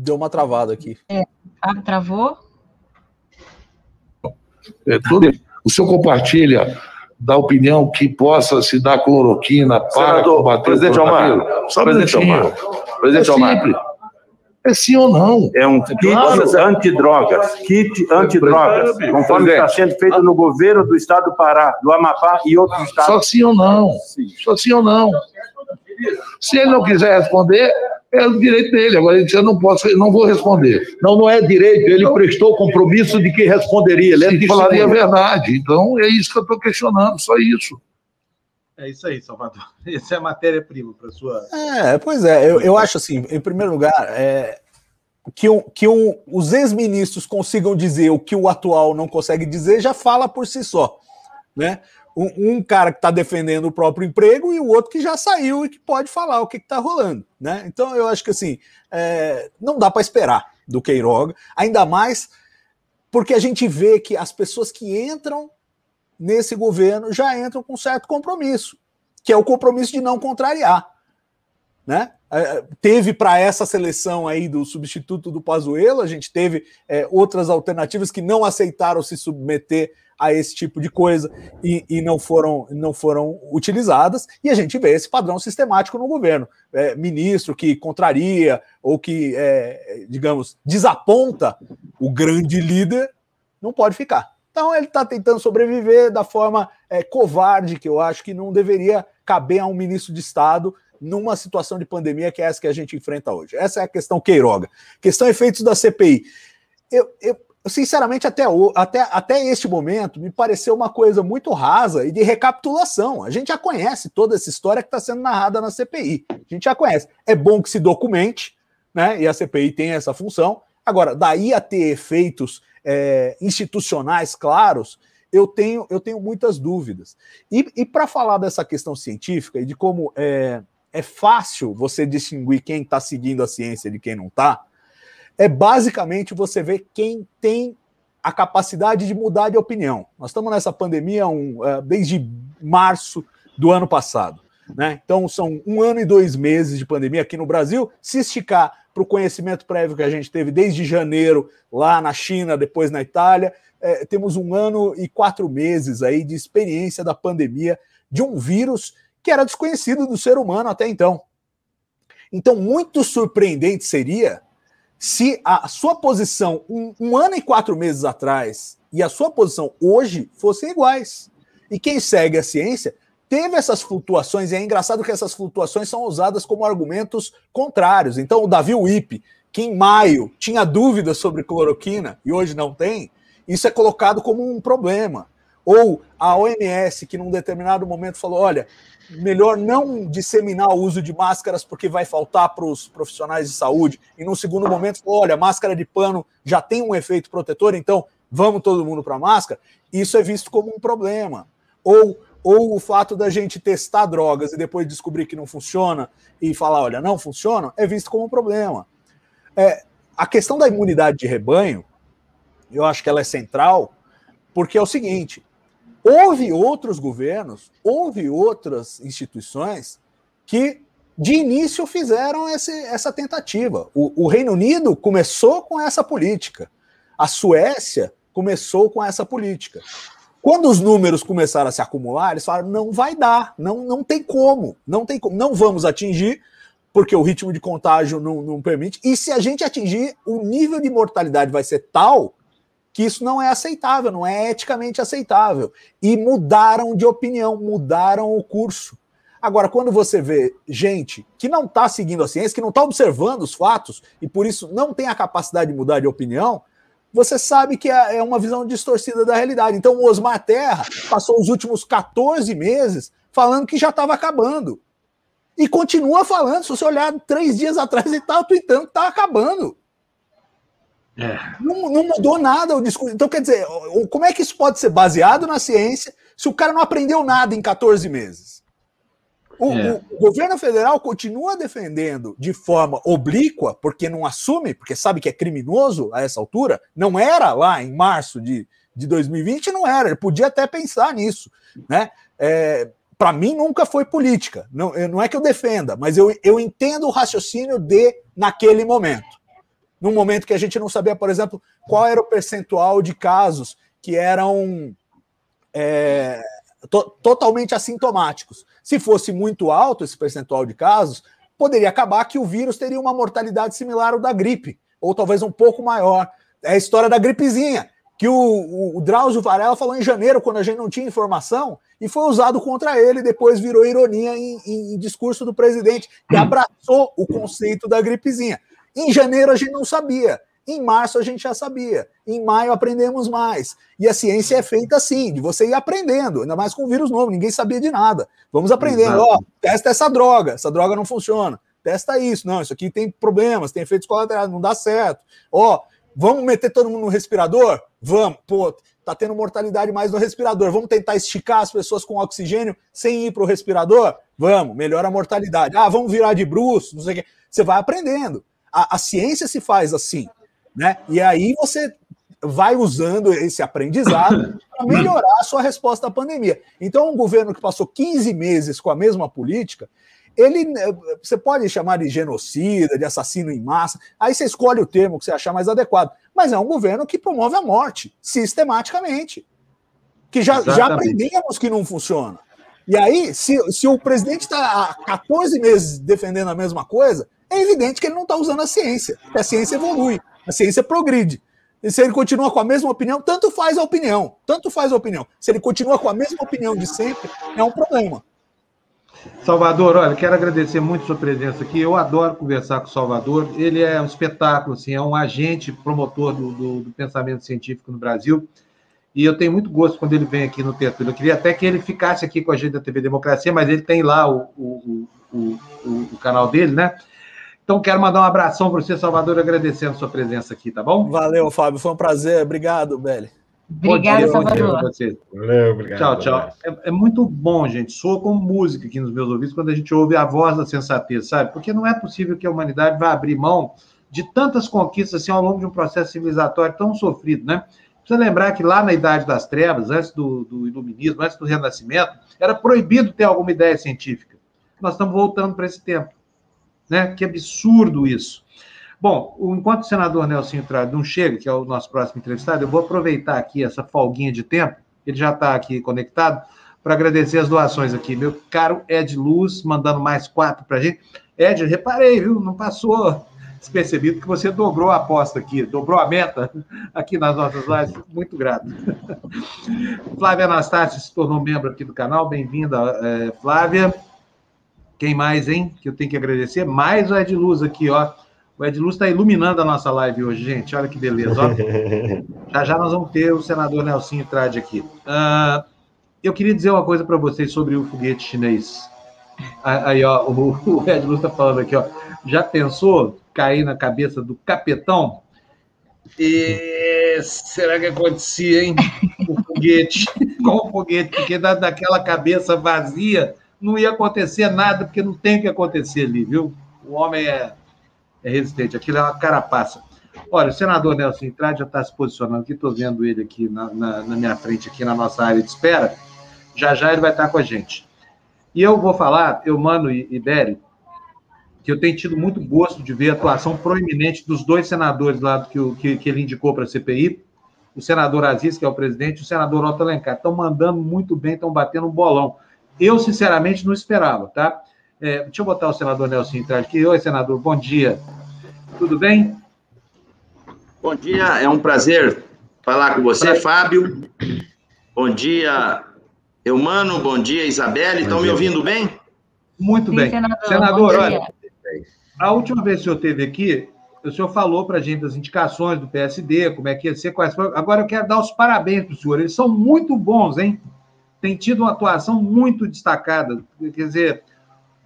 Deu uma travada aqui. É,
ah, travou?
É, tudo, o senhor compartilha da opinião que possa se dar cloroquina para
Senador, combater presidente o Omar,
Só presidente Omar. Presidente é Omar. Simples. É sim ou não?
É um kit claro. antidrogas, kit antidrogas, conforme está sendo feito no governo do estado do Pará, do Amapá e outros estados.
Só sim ou não? Sim. Só sim ou não? Se ele não quiser responder, é o direito dele. Agora ele disse, eu não posso, não vou responder.
Não, não é direito. Ele então, prestou compromisso de que responderia. Ele
é falaria a verdade. Então é isso que eu estou questionando, só isso.
É isso aí, Salvador. Essa é a matéria-prima para sua.
É, pois é. Eu, eu acho assim, em primeiro lugar, é, que, um, que um, os ex-ministros consigam dizer o que o atual não consegue dizer já fala por si só, né? Um, um cara que está defendendo o próprio emprego e o outro que já saiu e que pode falar o que está rolando. Né? Então eu acho que assim é, não dá para esperar do Queiroga, ainda mais porque a gente vê que as pessoas que entram nesse governo já entram com certo compromisso, que é o compromisso de não contrariar. Né? É, teve para essa seleção aí do substituto do Pazuello, a gente teve é, outras alternativas que não aceitaram se submeter a esse tipo de coisa e, e, não foram não foram utilizadas. E a gente vê esse padrão sistemático no governo. É, ministro que contraria ou que é, digamos desaponta o grande líder não pode ficar. Então ele está tentando sobreviver da forma é, covarde que eu acho que não deveria caber a um ministro de Estado numa situação de pandemia que é essa que a gente enfrenta hoje. Essa é a questão Queiroga. Questão efeitos da CPI. Eu, eu sinceramente, até, até, até este momento, me pareceu uma coisa muito rasa e de recapitulação. A gente já conhece toda essa história que está sendo narrada na CPI. A gente já conhece. É bom que se documente, né? E a CPI tem essa função. Agora, daí a ter efeitos é, institucionais claros, eu tenho, eu tenho muitas dúvidas. E, e para falar dessa questão científica e de como é, é fácil você distinguir quem está seguindo a ciência de quem não está, é basicamente você ver quem tem a capacidade de mudar de opinião. Nós estamos nessa pandemia um, uh, desde março do ano passado. Né? Então, são um ano e dois meses de pandemia aqui no Brasil. Se esticar para o conhecimento prévio que a gente teve desde janeiro, lá na China, depois na Itália, é, temos um ano e quatro meses aí de experiência da pandemia de um vírus que era desconhecido do ser humano até então. Então, muito surpreendente seria se a sua posição um, um, ano e quatro meses atrás e a sua posição hoje fossem iguais. E quem segue a ciência teve essas flutuações, e é engraçado que essas flutuações são usadas como argumentos contrários. Então, o Davi Wip, que em maio tinha dúvidas sobre cloroquina e hoje não tem, isso é colocado como um problema. Ou a OMS, que num determinado momento falou: olha, melhor não disseminar o uso de máscaras porque vai faltar para os profissionais de saúde. E no segundo momento, olha, máscara de pano já tem um efeito protetor, então vamos todo mundo para máscara. Isso é visto como um problema. Ou, ou o fato da gente testar drogas e depois descobrir que não funciona e falar, olha, não funciona, é visto como um problema. É, a questão da imunidade de rebanho, eu acho que ela é central, porque é o seguinte: Houve outros governos, houve outras instituições que de início fizeram esse, essa tentativa. O, o, Reino Unido começou com essa política. A Suécia começou com essa política. Quando os números começaram a se acumular, eles falaram: não vai dar, não, não tem como, não tem como, não vamos atingir, porque o ritmo de contágio não, não permite. E se a gente atingir, o nível de mortalidade vai ser tal que isso não é aceitável, não é eticamente aceitável. E mudaram de opinião, mudaram o curso. Agora, quando você vê gente que não está seguindo a ciência, que não está observando os fatos e por isso não tem a capacidade de mudar de opinião, você sabe que é, é uma visão distorcida da realidade. Então, o Osmar Terra passou os últimos 14 meses falando que já estava acabando. E continua falando. Se você olhar três dias atrás, ele estava tweetando que está acabando. É. Não, não, mudou nada o discurso. Então, quer dizer, como é que isso pode ser baseado na ciência se o cara não aprendeu nada em 14 meses? O, é. o, governo federal continua defendendo de forma oblíqua, porque não assume, porque sabe que é criminoso a essa altura. Não era lá em março de, de 2020, não era. Ele podia até pensar nisso. Né? É, Para mim, nunca foi política. Não, não é que eu defenda, mas eu, eu entendo o raciocínio de naquele momento num momento que a gente não sabia, por exemplo, qual era o percentual de casos que eram é, to totalmente assintomáticos. Se fosse muito alto esse percentual de casos, poderia acabar que o vírus teria uma mortalidade similar ao da gripe, ou talvez um pouco maior. É a história da gripezinha, que o, o, o Drauzio Varela falou em janeiro, quando a gente não tinha informação, e foi usado contra ele, depois virou ironia em, em, em discurso do presidente, que abraçou o conceito da gripezinha. Em janeiro a gente não sabia. Em março a gente já sabia. Em maio aprendemos mais. E a ciência é feita assim, de você ir aprendendo, ainda mais com vírus novo, ninguém sabia de nada. Vamos aprendendo. Ó, testa essa droga, essa droga não funciona. Testa isso. Não, isso aqui tem problemas, tem efeitos colaterais, não dá certo. Ó, vamos meter todo mundo no respirador? Vamos. Pô, tá tendo mortalidade mais no respirador. Vamos tentar esticar as pessoas com oxigênio sem ir para o respirador? Vamos, melhora a mortalidade. Ah, vamos virar de bruxo, não sei o quê. Você vai aprendendo. A, a ciência se faz assim, né? E aí você vai usando esse aprendizado para melhorar a sua resposta à pandemia. Então, um governo que passou 15 meses com a mesma política, ele, você pode chamar de genocida, de assassino em massa, aí você escolhe o termo que você achar mais adequado, mas é um governo que promove a morte, sistematicamente, que já, já aprendemos que não funciona. E aí, se, se o presidente está há 14 meses defendendo a mesma coisa, é evidente que ele não está usando a ciência, a ciência evolui, a ciência progride. E se ele continua com a mesma opinião, tanto faz a opinião, tanto faz a opinião. Se ele continua com a mesma opinião de sempre, é um problema.
Salvador, olha, quero agradecer muito sua presença aqui. Eu adoro conversar com o Salvador. Ele é um espetáculo, assim, é um agente promotor do, do, do pensamento científico no Brasil. E eu tenho muito gosto quando ele vem aqui no Tertúlio. Eu queria até que ele ficasse aqui com a gente da TV Democracia, mas ele tem lá o, o, o, o canal dele, né? Então, quero mandar um abração para você, Salvador, agradecendo a sua presença aqui, tá bom?
Valeu, Fábio. Foi um prazer. Obrigado, Beli.
Obrigada, Salvador.
Valeu, obrigado. Tchau, tchau. É, é, muito bom, gente. Soa como música aqui nos meus ouvidos quando a gente ouve a voz da sensatez, sabe? Porque não é possível que a humanidade vá abrir mão de tantas conquistas assim, ao longo de um processo civilizatório tão sofrido, né? Precisa lembrar que lá na Idade das Trevas, antes do, do Iluminismo, antes do Renascimento, era proibido ter alguma ideia científica. Nós estamos voltando para esse tempo. Né? Que absurdo isso. Bom, enquanto o senador Nelson Trade não chega, que é o nosso próximo entrevistado, eu vou aproveitar aqui essa folguinha de tempo, ele já está aqui conectado, para agradecer as doações aqui. Meu caro Ed Luz, mandando mais quatro para a gente. Ed, reparei, viu? Não passou despercebido que você dobrou a aposta aqui, dobrou a meta aqui nas nossas lives. Muito grato. Flávia Anastácio se tornou membro aqui do canal. Bem-vinda, é, Flávia. Quem mais, hein? Que eu tenho que agradecer. Mais o Ed Luz aqui, ó. O Ed Luz está iluminando a nossa live hoje, gente. Olha que beleza. Ó. já já nós vamos ter o senador Nelson Trade aqui. Uh, eu queria dizer uma coisa para vocês sobre o foguete chinês. Aí, ó, o, o Ed Luz está falando aqui, ó. Já pensou cair na cabeça do capetão? E será que acontecia, hein? O foguete, com o foguete, porque da, daquela cabeça vazia não ia acontecer nada, porque não tem o que acontecer ali, viu? O homem é, é resistente, aquilo é uma carapaça. Olha, o senador Nelson Entrade já está se posicionando aqui, estou vendo ele aqui na, na, na, minha frente, aqui na nossa área de espera. Já já ele vai estar com a gente. E eu vou falar, eu, Mano e, e que eu tenho tido muito gosto de ver a atuação proeminente dos dois senadores lá que, que, que ele indicou para a CPI, o senador Aziz, que é o presidente, e o senador Otto Alencar. Estão mandando muito bem, estão batendo um bolão. Eu, sinceramente, não esperava, tá? É, deixa eu botar o senador Nelson entrar aqui. Oi, senador, bom dia. Tudo bem?
Bom dia, é um prazer falar com você, pra... Fábio. Bom dia, Eumano, bom dia, Isabelle. Estão me ouvindo bem?
Muito Sim, bem. Senador, senador olha, a última vez que o senhor esteve aqui, o senhor falou para a gente das indicações do PSD, como é que ia ser, quais foram. Agora eu quero dar os parabéns para o senhor. Eles são muito bons, hein? Tem tido uma atuação muito destacada. Quer dizer,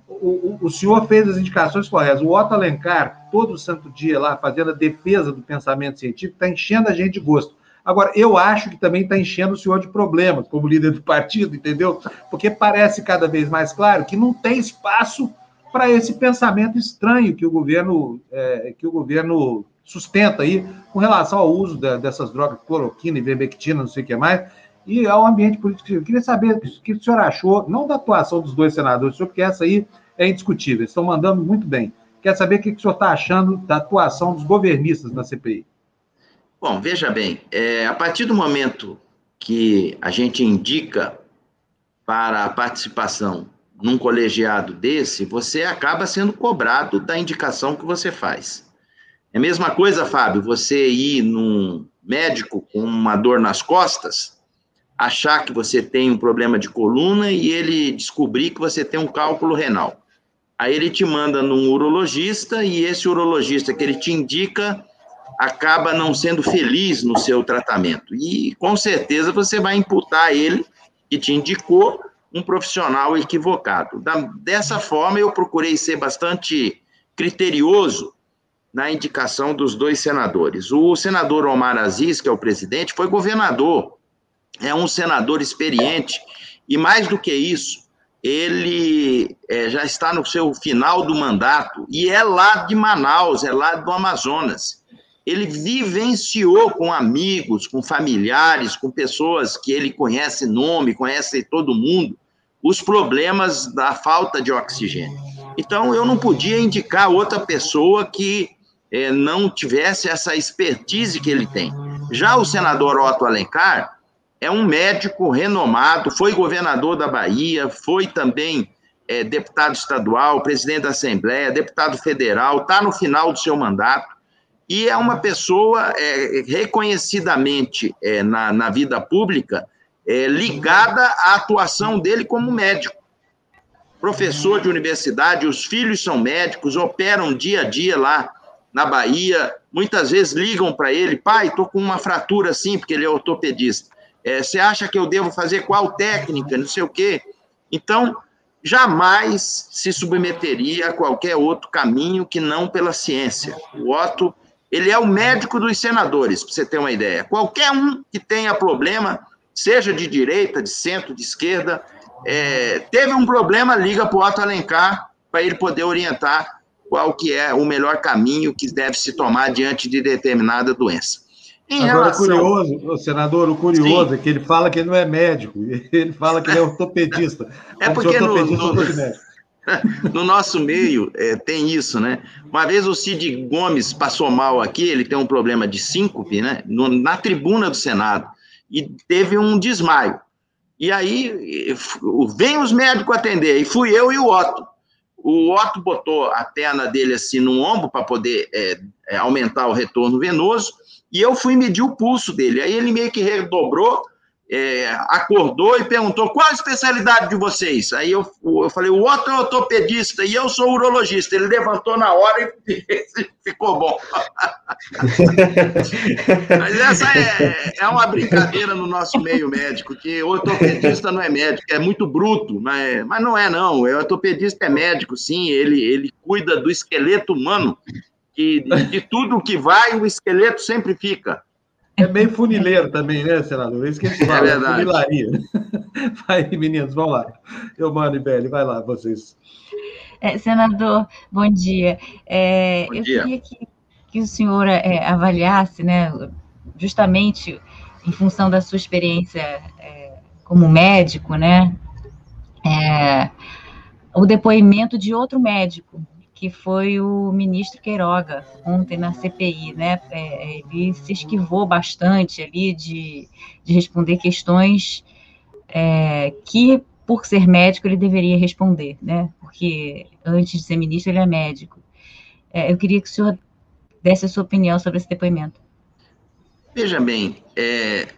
o, o, senhor fez as indicações corretas. O Otto Alencar, todo santo dia lá, fazendo a defesa do pensamento científico, está enchendo a gente de gosto. Agora, eu acho que também está enchendo o senhor de problemas, como líder do partido, entendeu? Porque parece cada vez mais claro que não tem espaço para esse pensamento estranho que o governo, é, que o governo sustenta aí com relação ao uso da, dessas drogas, cloroquina, ivermectina, não sei o que mais, e ao ambiente político. Eu queria saber o que o senhor achou, não da atuação dos dois senadores, porque essa aí é indiscutível, eles estão mandando muito bem. Quer saber o que o senhor está achando da atuação dos governistas na CPI?
Bom, veja bem, é, a partir do momento que a gente indica para a participação num colegiado desse, você acaba sendo cobrado da indicação que você faz. É a mesma coisa, Fábio, você ir num médico com uma dor nas costas, achar que você tem um problema de coluna e ele descobrir que você tem um cálculo renal. Aí ele te manda num urologista e esse urologista que ele te indica acaba não sendo feliz no seu tratamento. E com certeza você vai imputar ele que te indicou um profissional equivocado. Da, dessa forma, eu procurei ser bastante criterioso na indicação dos dois senadores. O senador Omar Aziz, que é o presidente, foi governador é um senador experiente e, mais do que isso, ele é, já está no seu final do mandato e é lá de Manaus, é lá do Amazonas. Ele vivenciou com amigos, com familiares, com pessoas que ele conhece nome, conhece todo mundo, os problemas da falta de oxigênio. Então, eu não podia indicar outra pessoa que é, não tivesse essa expertise que ele tem. Já o senador Otto Alencar é um médico renomado, foi governador da Bahia, foi também é, deputado estadual, presidente da Assembleia, deputado federal, está no final do seu mandato e é uma pessoa é, reconhecidamente é, na, na vida pública é, ligada à atuação dele como médico. Professor de universidade, os filhos são médicos, operam dia a dia lá na Bahia, muitas vezes ligam para ele, pai, estou com uma fratura assim, porque ele é ortopedista. É, você acha que eu devo fazer qual técnica, não sei o quê? Então, jamais se submeteria a qualquer outro caminho que não pela ciência. O Otto, ele é o médico dos senadores, para você ter uma ideia. Qualquer um que tenha problema, seja de direita, de centro, de esquerda, é, teve um problema, liga para o Otto Alencar para ele poder orientar qual que é o melhor caminho que deve se tomar diante de determinada doença.
Em Agora, relação... curioso, senador, o curioso Sim. é que ele fala que ele não é médico, ele fala que ele é ortopedista.
é porque no, no, no, nosso meio é, tem isso, né? Uma vez o Cid Gomes passou mal aqui, ele tem um problema de síncope, né? No, na tribuna do Senado, e teve um desmaio. E aí vem os médicos atender, e fui eu e o Otto. O Otto botou a perna dele assim no ombro para poder é, é, aumentar o retorno venoso, e eu fui medir o pulso dele. Aí ele meio que redobrou, é, acordou e perguntou: qual a especialidade de vocês? Aí eu, eu falei: o outro é ortopedista e eu sou urologista. Ele levantou na hora e ficou bom. Mas essa é, é uma brincadeira no nosso meio médico, que ortopedista não é médico, é muito bruto, mas, mas não é, não. O ortopedista é médico, sim, ele, ele cuida do esqueleto humano que de tudo que vai, o esqueleto sempre fica.
É bem funileiro também, né, senador? É isso que a gente fala, é verdade. funilaria. Vai, meninos, vamos lá. Eu mando, Ibele, vai lá, vocês.
É, senador, bom dia. É, bom eu dia. queria que, que o senhor é, avaliasse, né, justamente em função da sua experiência é, como médico, né, é, o depoimento de outro médico que foi o ministro Queiroga, ontem na CPI, né? É, ele se esquivou bastante ali de, de responder questões é, que, por ser médico, ele deveria responder, né? Porque antes de ser ministro, ele é médico. É, eu queria que o senhor desse a sua opinião sobre esse depoimento.
Veja bem, é,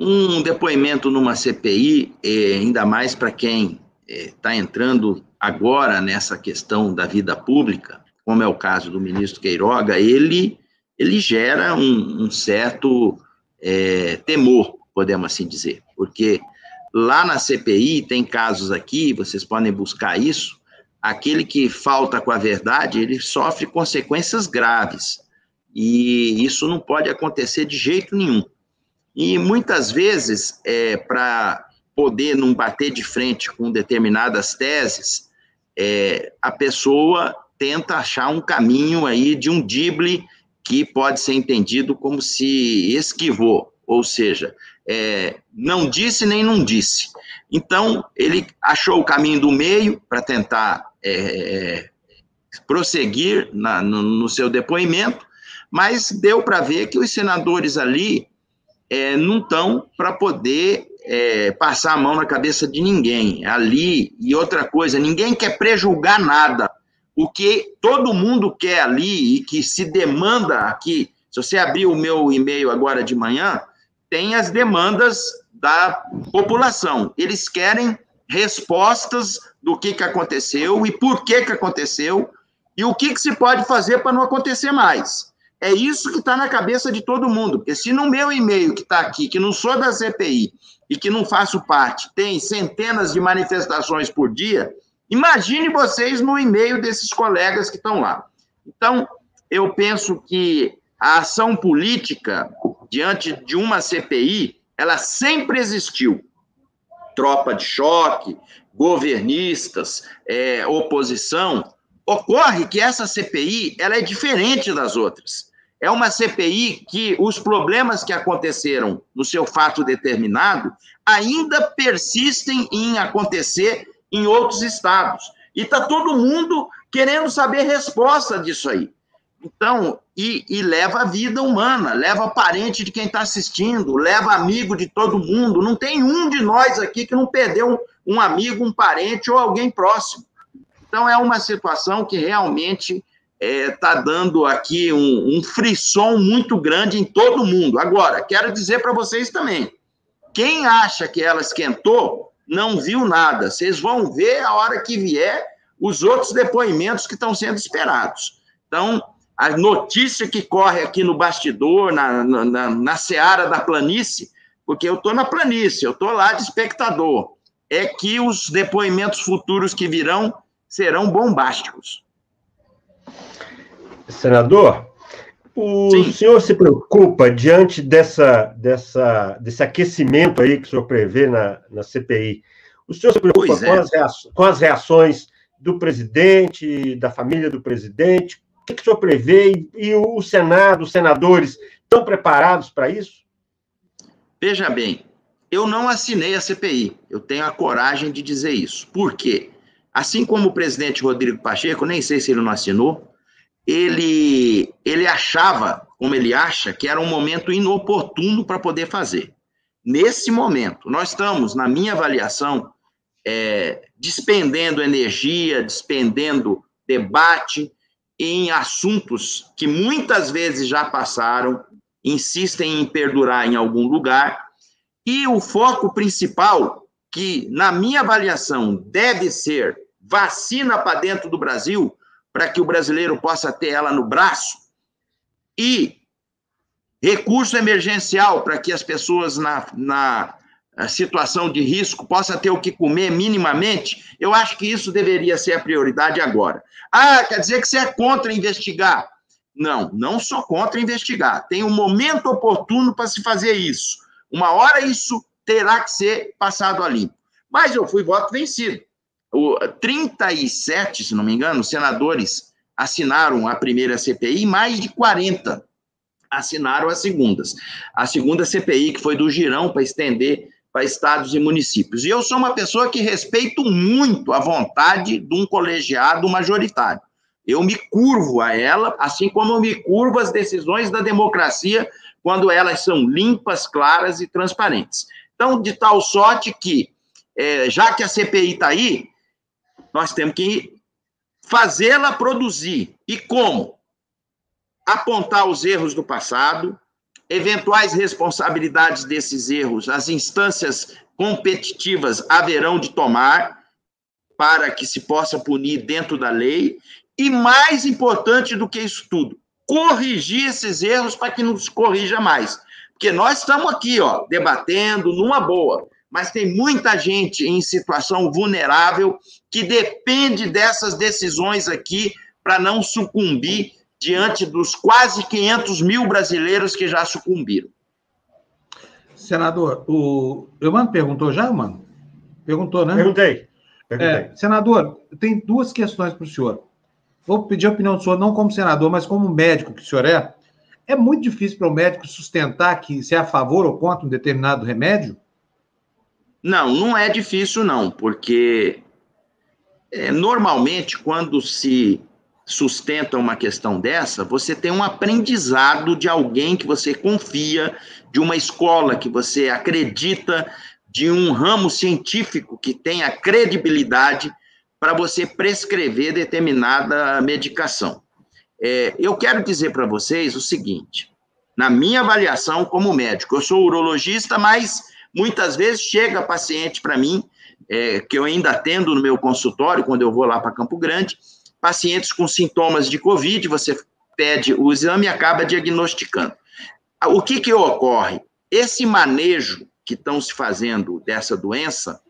um depoimento numa CPI, é, ainda mais para quem está é, entrando agora nessa questão da vida pública, como é o caso do ministro Queiroga, ele, ele gera um, um certo é, temor, podemos assim dizer, porque lá na CPI tem casos aqui, vocês podem buscar isso, aquele que falta com a verdade, ele sofre consequências graves, e isso não pode acontecer de jeito nenhum. E muitas vezes, é, para poder não bater de frente com determinadas teses, é, a pessoa tenta achar um caminho aí de um dible que pode ser entendido como se esquivou, ou seja, é, não disse nem não disse. Então, ele achou o caminho do meio para tentar é, prosseguir na, no, no, seu depoimento, mas deu para ver que os senadores ali é, não estão para poder é, passar a mão na cabeça de ninguém ali. E outra coisa, ninguém quer prejulgar nada. O que todo mundo quer ali e que se demanda aqui, se você abrir o meu e-mail agora de manhã, tem as demandas da população. Eles querem respostas do que, que aconteceu e por que, que aconteceu e o que, que se pode fazer para não acontecer mais. É isso que está na cabeça de todo mundo. Porque se no meu e-mail que está aqui, que não sou da CPI, e que não faço parte tem centenas de manifestações por dia, imagine vocês no e-mail desses colegas que estão lá. Então, eu penso que a ação política diante de uma CPI, ela sempre existiu. Tropa de choque, governistas, é, oposição. Ocorre que essa CPI ela é diferente das outras. É uma CPI que os problemas que aconteceram no seu fato determinado ainda persistem em acontecer em outros estados. E está todo mundo querendo saber resposta disso aí. Então, e, e, leva a vida humana, leva parente de quem está assistindo, leva amigo de todo mundo. Não tem um de nós aqui que não perdeu um, um amigo, um parente ou alguém próximo. Então, é uma situação que realmente está é, tá dando aqui um, um frisson muito grande em todo mundo. Agora, quero dizer para vocês também: quem acha que ela esquentou, não viu nada. Vocês vão ver a hora que vier os outros depoimentos que estão sendo esperados. Então, a notícia que corre aqui no bastidor, na, na, na seara da planície, porque eu estou na planície, eu estou lá de espectador, é que os depoimentos futuros que virão serão bombásticos.
Senador, o Sim. senhor se preocupa diante dessa, dessa, desse aquecimento aí que o senhor prevê na, na CPI? O senhor se preocupa com, é. as reações, com as reações do presidente, da família do presidite? O que o senhor prevê? E, e o Senado, os senadores, estão preparados para isso?
Veja bem, eu não assinei a CPI. Eu tenho a coragem de dizer isso. Por quê? Assim como o presidente Rodrigo Pacheco, nem sei se ele não assinou, ele, ele achava, como ele acha, que era um momento inoportuno para poder fazer. Nesse momento, nós estamos, na minha avaliação, é, despendendo energia, despendendo debate em assuntos que muitas vezes já passaram, insistem em perdurar em algum lugar, e o foco principal, que, na minha avaliação, deve ser vacina para dentro do Brasil, para que o brasileiro possa ter ela no braço, e recurso emergencial para que as pessoas na, na situação de risco possam ter o que comer minimamente, eu acho que isso deveria ser a prioridade agora. Ah, quer dizer que você é contra investigar? Não, não sou contra investigar. Tem um momento oportuno para se fazer isso. Uma hora isso terá que ser passado a limpo. Mas eu fui voto vencido. O, 37, se não me engano, senadores assinaram a primeira CPI e mais de 40 assinaram as segundas. A segunda CPI, que foi do Girão para estender para estados e municípios. E eu sou uma pessoa que respeito muito a vontade de um colegiado majoritário. Eu me curvo a ela, assim como eu me curvo às decisões da democracia quando elas são limpas, claras e transparentes. Então, de tal sorte que, é, já que a CPI está aí, nós temos que fazê-la produzir. E como? Apontar os erros do passado, eventuais responsabilidades desses erros, as instâncias competitivas haverão de tomar para que se possa punir dentro da lei, e mais importante do que isso tudo, corrigir esses erros para que não se corrija mais. Porque nós estamos aqui, ó, debatendo numa boa, mas tem muita gente em situação vulnerável que depende dessas decisões aqui para não sucumbir diante dos quase 500 mil brasileiros que já sucumbiram.
Senador, o Eumano perguntou já, mano? Perguntou, né?
Perguntei. Perguntei.
É, senador, tem duas questões para o senhor. Vou pedir a opinião do senhor, não como senador, mas como médico que o senhor é. É muito difícil para o médico sustentar que se é a favor ou contra um determinado remédio?
Não, não é difícil, não, porque é, normalmente quando se sustenta uma questão dessa, você tem um aprendizado de alguém que você confia, de uma escola que você acredita, de um ramo científico que tenha credibilidade para você prescrever determinada medicação. É, eu quero dizer para vocês o seguinte: na minha avaliação como médico, eu sou urologista, mas muitas vezes chega paciente para mim, é, que eu ainda atendo no meu consultório, quando eu vou lá para Campo Grande, pacientes com sintomas de Covid, você pede o exame e acaba diagnosticando. O que, que ocorre? Esse manejo que estão se fazendo dessa doença,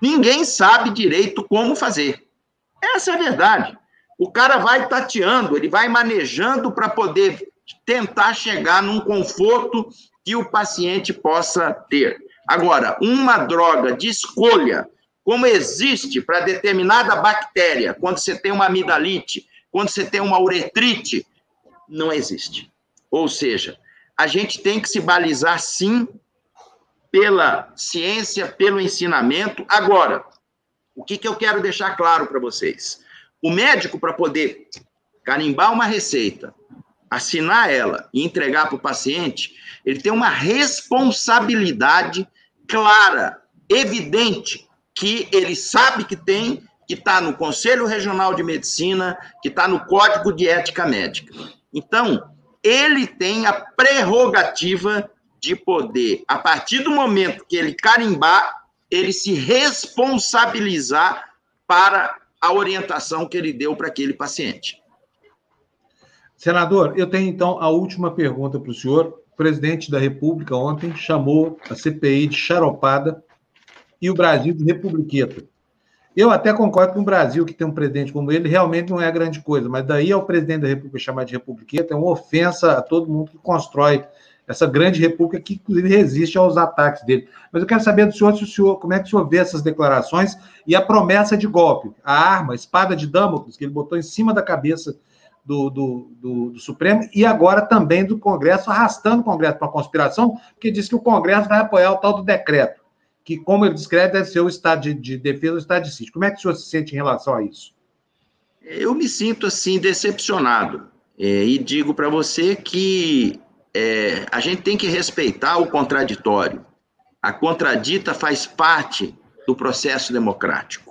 ninguém sabe direito como fazer. Essa é a verdade. O cara vai tateando, ele vai manejando para poder tentar chegar num conforto que o paciente possa ter. Agora, uma droga de escolha como existe para determinada bactéria, quando você tem uma amidalite, quando você tem uma uretrite, não existe. Ou seja, a gente tem que se balizar sim pela ciência, pelo ensinamento. Agora, O que, que eu quero deixar claro para vocês? O médico, para poder carimbar uma receita, assinar ela e entregar para o paciente, ele tem uma responsabilidade clara, evidente, que ele sabe que tem, que está no Conselho Regional de Medicina, que está no Código de Ética Médica. Então, ele tem a prerrogativa de poder, a partir do momento que ele carimbar, ele se responsabilizar para a orientação que ele deu para aquele paciente.
Senador, eu tenho então a última pergunta para o senhor. O presidente da República ontem chamou a CPI de charopada e o Brasil de republiqueta. Eu até concordo com o Brasil, que tem um presidente como ele, realmente não é grande coisa, mas daí ao presidente da República chamar de republiqueta é uma ofensa a todo mundo que constrói essa grande república que, inclusive, resiste aos ataques dele. Mas eu quero saber do senhor, se o senhor como é que o senhor vê essas declarações e a promessa de golpe, a arma, a espada de Damocles, que ele botou em cima da cabeça do, do, do, do, Supremo e agora também do Congresso, arrastando o Congresso para a conspiração, porque diz que o Congresso vai apoiar o tal do decreto, que, como ele descreve, deve ser o estado de, de defesa o estado de sítio. Como é que o senhor se sente em relação a isso?
Eu me sinto, assim, decepcionado. É, e digo para você que é, a gente tem que respeitar o contraditório. A contradita faz parte do processo democrático.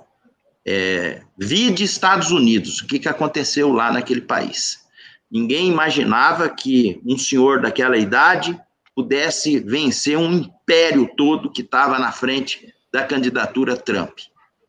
É, de Estados Unidos, o que, que aconteceu lá naquele país. Ninguém imaginava que um senhor daquela idade pudesse vencer um império todo que estava na frente da candidatura Trump.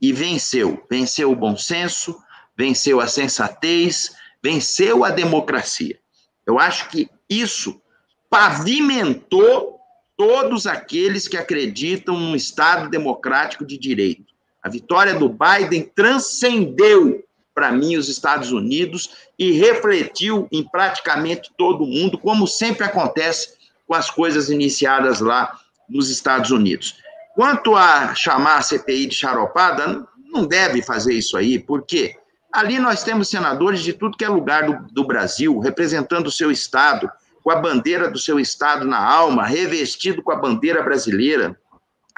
E venceu. Venceu o bom senso, venceu a sensatez, venceu a democracia. Eu acho que isso pavimentou todos aqueles que acreditam num Estado democrático de direito. A vitória do Biden transcendeu, para mim, os Estados Unidos e refletiu em praticamente todo o mundo, como sempre acontece com as coisas iniciadas lá nos Estados Unidos. Quanto a chamar a CPI de charopada, não deve fazer isso aí, porque ali nós temos senadores de tudo que é lugar do, do Brasil, representando o seu Estado, com a bandeira do seu Estado na alma, revestido com a bandeira brasileira.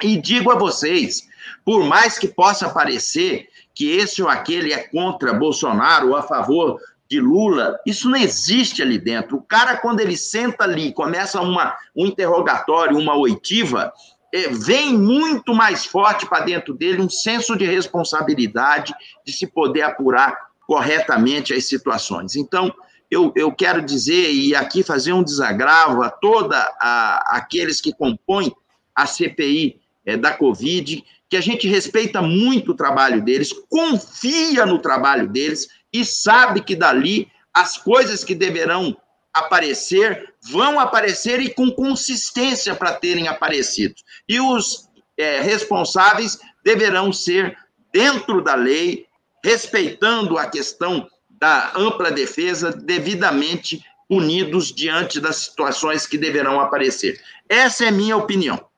E digo a vocês, por mais que possa parecer que esse ou aquele é contra Bolsonaro ou a favor de Lula, isso não existe ali dentro. O cara, quando ele senta ali, começa uma, um interrogatório, uma oitiva, é, vem muito mais forte para dentro dele um senso de responsabilidade de se poder apurar corretamente as situações. Então, eu, eu quero dizer, e aqui fazer um desagravo a todos aqueles que compõem a CPI é, da Covid, que a gente respeita muito o trabalho deles, confia no trabalho deles e sabe que dali as coisas que deverão aparecer vão aparecer e com consistência para terem aparecido. E os é, responsáveis deverão ser dentro da lei, respeitando a questão da ampla defesa, devidamente punidos diante das situações que deverão aparecer. Essa é minha opinião.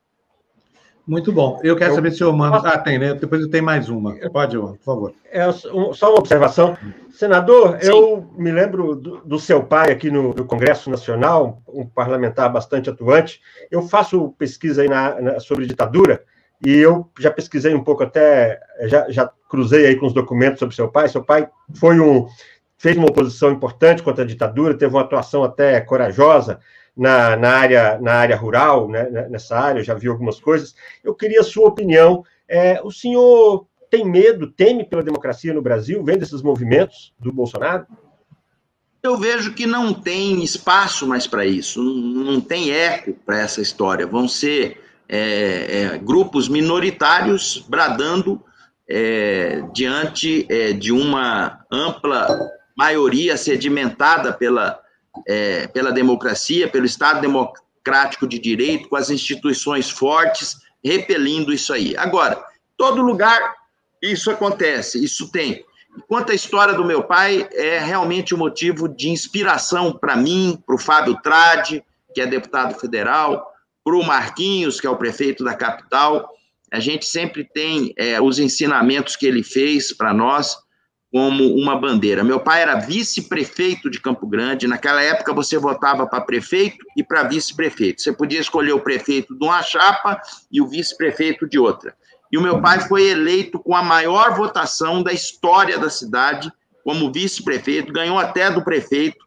Muito bom. Eu quero eu, saber se o Mano. Ah, tem, né? Depois eu tenho mais uma. Pode, por favor.
É, só uma observação. Senador, Sim. eu me lembro do, do, seu pai aqui no, no, Congresso Nacional, um parlamentar bastante atuante. Eu faço pesquisa aí na, na, sobre ditadura e eu já pesquisei um pouco até, já, já cruzei aí com os documentos sobre seu pai. Seu pai foi um fez uma oposição importante contra a ditadura, teve uma atuação até corajosa na, na, área, na área rural, né, né, nessa área, já vi algumas coisas. Eu queria a sua opinião. É, o senhor tem medo, teme pela democracia no Brasil, vendo esses movimentos do Bolsonaro?
Eu vejo que não tem espaço mais para isso, não, não, tem eco para essa história. Vão ser é, é, grupos minoritários bradando é, diante é, de uma ampla maioria sedimentada pela, é, pela democracia, pelo Estado democrático de direito, com as instituições fortes, repelindo isso aí. Agora, todo lugar isso acontece, isso tem. Enquanto a história do meu pai é realmente um motivo de inspiração para mim, para o Fábio Trade, que é deputado federal, para o Marquinhos, que é o prefeito da capital. A gente sempre tem é, os ensinamentos que ele fez para nós como uma bandeira. Meu pai era vice-prefeito de Campo Grande. Naquela época, você votava para prefeito e para vice-prefeito. Você podia escolher o prefeito de uma chapa e o vice-prefeito de outra. e o meu pai foi eleito com a maior votação da história da cidade, como vice-prefeito, ganhou até do prefeito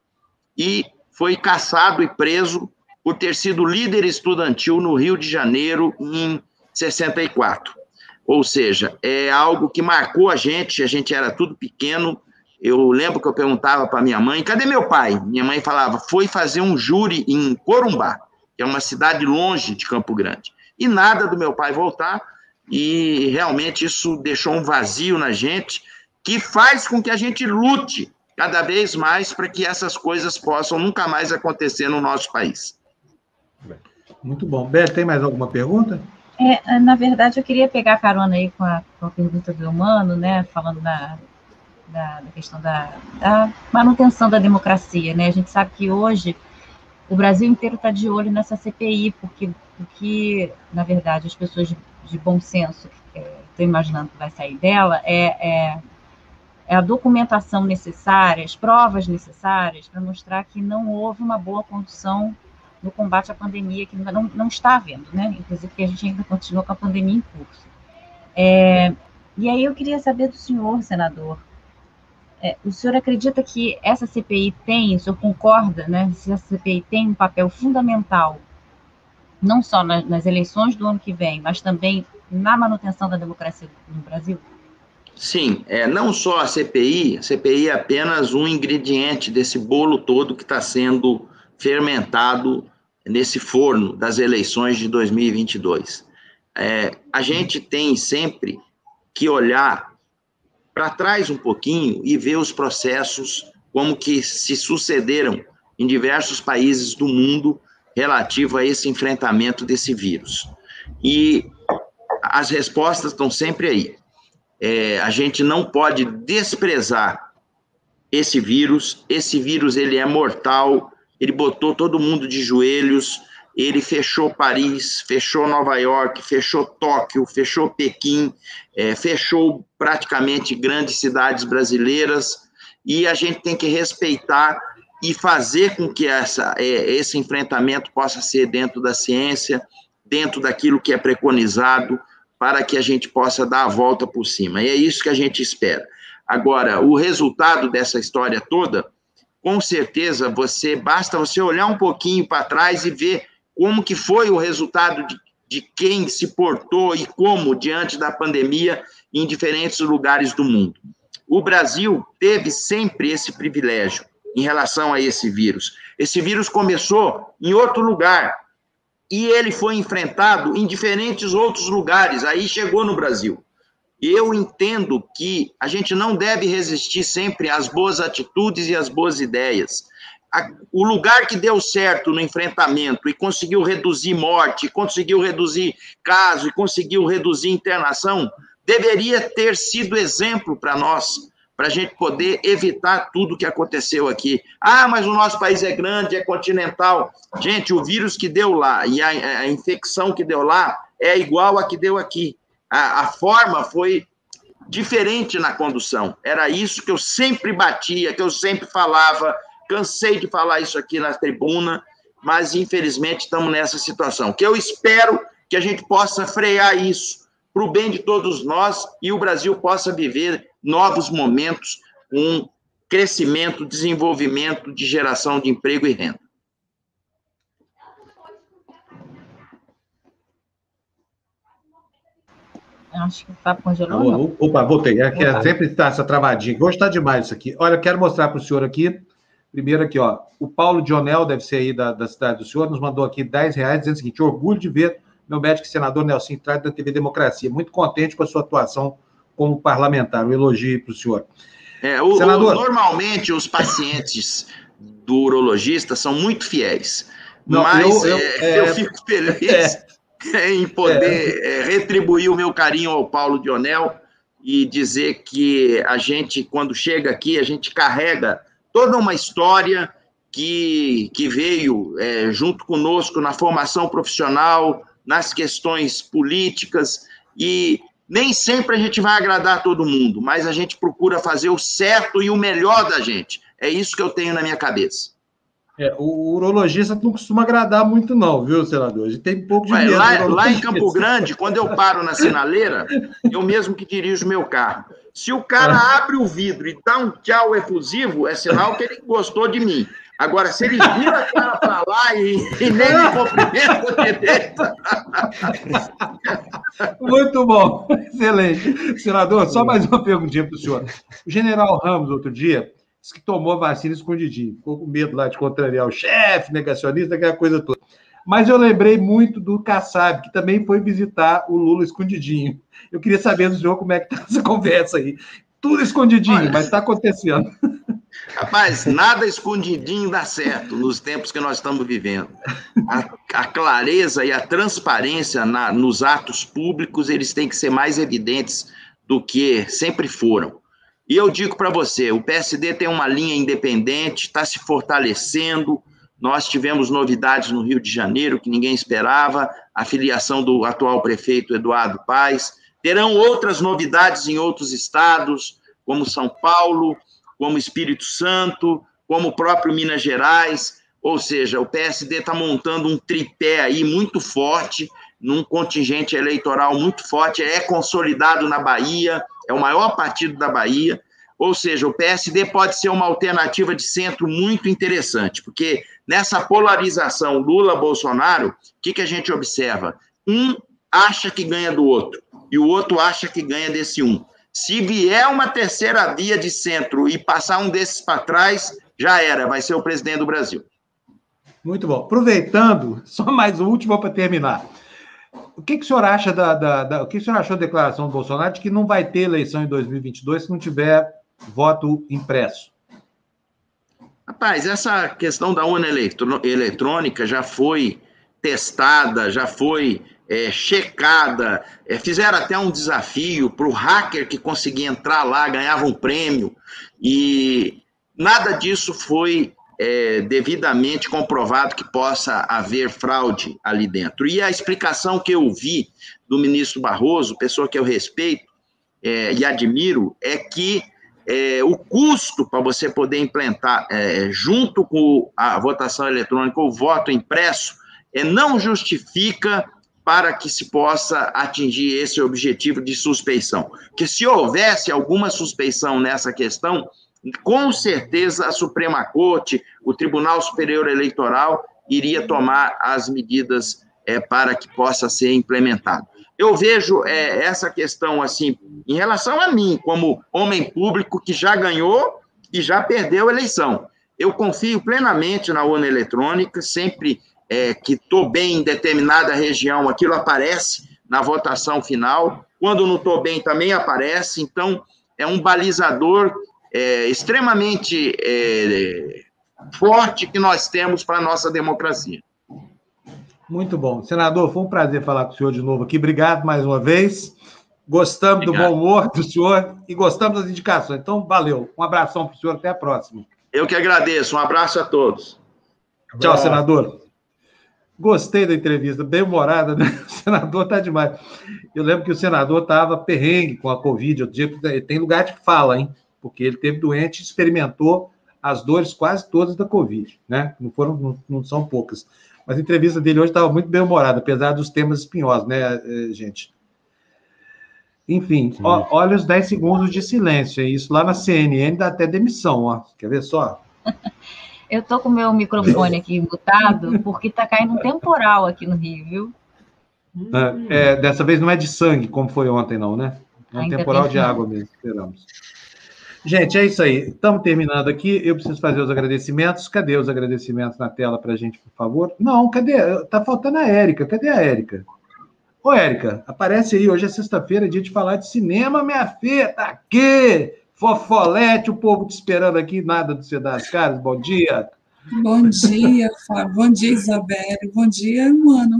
e foi caçado e preso por ter sido líder estudantil no Rio de Janeiro em 64. Ou seja, é algo que marcou a gente, a gente era tudo pequeno. Eu lembro que eu perguntava para minha mãe: cadê meu pai? Minha mãe falava: foi fazer um júri em Corumbá, que é uma cidade longe de Campo Grande. E nada do meu pai voltar, e realmente isso deixou um vazio na gente, que faz com que a gente lute cada vez mais para que essas coisas possam nunca mais acontecer no nosso país.
Muito bom. Beth, tem mais alguma pergunta?
É, na verdade, eu queria pegar carona aí com a, com a pergunta do Humano, né, falando da, da, da questão da, da, manutenção da democracia, né, a gente sabe que hoje o Brasil inteiro está de olho nessa CPI, porque, porque, na verdade, as pessoas de, de bom senso, estou imaginando que vai sair dela, é, é, é a documentação necessária, as provas necessárias para mostrar que não houve uma boa condução no combate à pandemia, que não, não está havendo, né? Inclusive, que a gente ainda continua com a pandemia em curso. É, e aí eu queria saber do senhor, senador, é, o senhor acredita que essa CPI tem, o senhor concorda, né? Se essa CPI tem um papel fundamental, não só na, nas eleições do ano que vem, mas também na manutenção da democracia no Brasil?
Sim, é, não só a CPI, a CPI é apenas um ingrediente desse bolo todo que está sendo fermentado nesse forno das eleições de 2022. É, a gente tem sempre que olhar para trás um pouquinho e ver os processos como que se sucederam em diversos países do mundo relativo a esse enfrentamento desse vírus. E as respostas estão sempre aí. É, a gente não pode desprezar esse vírus. Esse vírus ele é mortal, ele botou todo mundo de joelhos, ele fechou Paris, fechou Nova York, fechou Tóquio, fechou Pequim, é, fechou praticamente grandes cidades brasileiras, e a gente tem que respeitar e fazer com que essa, é, esse enfrentamento possa ser dentro da ciência, dentro daquilo que é preconizado, para que a gente possa dar a volta por cima. E é isso que a gente espera. Agora, o resultado dessa história toda com certeza você basta você olhar um pouquinho para trás e ver como que foi o resultado de, de quem se portou e como diante da pandemia em diferentes lugares do mundo. O Brasil teve sempre esse privilégio em relação a esse vírus. Esse vírus começou em outro lugar e ele foi enfrentado em diferentes outros lugares. Aí chegou no Brasil eu entendo que a gente não deve resistir sempre às boas atitudes e às boas ideias. O lugar que deu certo no enfrentamento e conseguiu reduzir morte, conseguiu reduzir caso e conseguiu reduzir internação, deveria ter sido exemplo para nós, para a gente poder evitar tudo que aconteceu aqui. Ah, mas o nosso país é grande, é continental. Gente, o vírus que deu lá e a, a infecção que deu lá é igual a que deu aqui a, a forma foi diferente na condução. Era isso que eu sempre batia, que eu sempre falava. Cansei de falar isso aqui na tribuna, mas infelizmente estamos nessa situação. Que eu espero que a gente possa frear isso para o bem de todos nós e o Brasil possa viver novos momentos com crescimento, desenvolvimento de geração de emprego e renda.
Acho que o Fábio congelou.
Opa, voltei. É que é, sempre está essa travadinha. Hoje está demais isso aqui. Olha, eu quero mostrar para o senhor aqui. Primeiro aqui, ó. O Paulo Dionel, deve ser aí da, da cidade do senhor, nos mandou aqui 10 reais, dizendo o seguinte: orgulho de ver meu médico e senador Nelson Trade da TV Democracia. Muito contente com a sua atuação como parlamentar. Um elogio para o senhor.
É, o, senador... O, normalmente os pacientes do urologista são muito fiéis. Não, mas eu, eu, é, eu, fico feliz é. em poder é. é. retribuir o meu carinho ao Paulo Dionel e dizer que a gente, quando chega aqui, a gente carrega toda uma história que, que veio é, junto conosco na formação profissional, nas questões políticas, e nem sempre a gente vai agradar todo mundo, mas a gente procura fazer o certo e o melhor da gente. É isso que eu tenho na minha cabeça.
É, o urologista não costuma agradar muito, não, viu, senador? A gente tem pouco de Ué, medo.
Lá, lá, em Campo Grande, quando eu paro na sinaleira, eu mesmo que dirijo meu carro. Se o cara é. abre o vidro e dá um tchau efusivo, é sinal que ele gostou de mim. Agora, se ele vira a cara para lá e, e, nem me cumprimenta.
Muito bom, excelente. Senador, só mais uma perguntinha para o senhor. O general Ramos, outro dia, que tomou vacina escondidinho, ficou com medo lá de contrariar o chefe, negacionista, aquela coisa toda. Mas eu lembrei muito do Kassab, que também foi visitar o Lula escondidinho. Eu queria saber do senhor como é que está essa conversa aí. Tudo escondidinho, Olha, mas está acontecendo.
Rapaz, nada escondidinho dá certo nos tempos que nós estamos vivendo. A, a clareza e a transparência na, nos atos públicos, eles têm que ser mais evidentes do que sempre foram. E eu digo para você, o PSD tem uma linha independente, está se fortalecendo. Nós tivemos novidades no Rio de Janeiro que ninguém esperava, a filiação do atual prefeito Eduardo Paes. Terão outras novidades em outros estados, como São Paulo, como Espírito Santo, como o próprio Minas Gerais. Ou seja, o PSD está montando um tripé aí muito forte, num contingente eleitoral muito forte, é consolidado na Bahia, é o maior partido da Bahia. Ou seja, o PSD pode ser uma alternativa de centro muito interessante, porque nessa polarização Lula-Bolsonaro, o que, que a gente observa? Um acha que ganha do outro, e o outro acha que ganha desse um. Se vier uma terceira via de centro e passar um desses para trás, já era, vai ser o presidente do Brasil.
Muito bom. Aproveitando, só mais um último para terminar. O que, que o senhor acha da, da, da, o que o senhor achou da declaração do Bolsonaro de que não vai ter eleição em 2022 se não tiver voto impresso?
Rapaz, essa questão da urna eletrônica já foi testada, já foi é, checada, é, fizeram até um desafio para o hacker que conseguia entrar lá, ganhava um prêmio, e nada disso foi é, devidamente comprovado que possa haver fraude ali dentro. E a explicação que eu vi do ministro Barroso, pessoa que eu respeito é, e admiro, é que é, o custo para você poder implantar, é, junto com a votação eletrônica, o voto impresso, é, não justifica para que se possa atingir esse objetivo de suspeição. Que se houvesse alguma suspeição nessa questão, com certeza a Suprema Corte, o Tribunal Superior Eleitoral iria tomar as medidas é, para que possa ser implementado. Eu vejo é, essa questão assim, em relação a mim, como homem público que já ganhou e já perdeu a eleição. Eu confio plenamente na urna eletrônica, sempre é, que estou bem em determinada região, aquilo aparece na votação final. Quando não estou bem, também aparece. Então, é um balizador é, extremamente é, forte que nós temos para a nossa democracia.
Muito bom. Senador, foi um prazer falar com o senhor de novo aqui. Obrigado mais uma vez. Gostamos Obrigado. do bom humor do senhor e gostamos das indicações. Então, valeu. Um abração para o senhor. Até a próxima.
Eu que agradeço. Um abraço a todos.
Tchau, senador. Gostei da entrevista, bem humorada, né? O senador está demais. Eu lembro que o senador estava perrengue com a Covid. Eu digo, tem lugar de fala, hein? Porque ele teve doente e experimentou as dores quase todas da Covid, né? Não foram, não, não são poucas. Mas a entrevista dele hoje estava muito bem humorada, apesar dos temas espinhosos, né, eh, gente? Enfim, ó, olha os 10 segundos de silêncio. Isso lá na CNN dá até demissão, ó. Quer ver só?
Eu tô com o meu microfone aqui mutado, porque tá caindo um temporal aqui no Rio, viu?
É, é, dessa vez não é de sangue, como foi ontem, não, né? É um Ainda temporal de água mesmo, esperamos. Gente, é isso aí. Estamos terminando aqui. Eu preciso fazer os agradecimentos. Cadê os agradecimentos na tela para a gente, por favor? Não, cadê? Tá faltando a Érica. Cadê a Érica? Ô, Érica, aparece aí. Hoje é sexta-feira, dia de falar de cinema, minha filha. Tá aqui. Fofolete, o povo te esperando aqui, nada de você dar as caras. Bom dia.
Bom dia, Fábio. Bom dia, Isabelle. Bom dia, mano.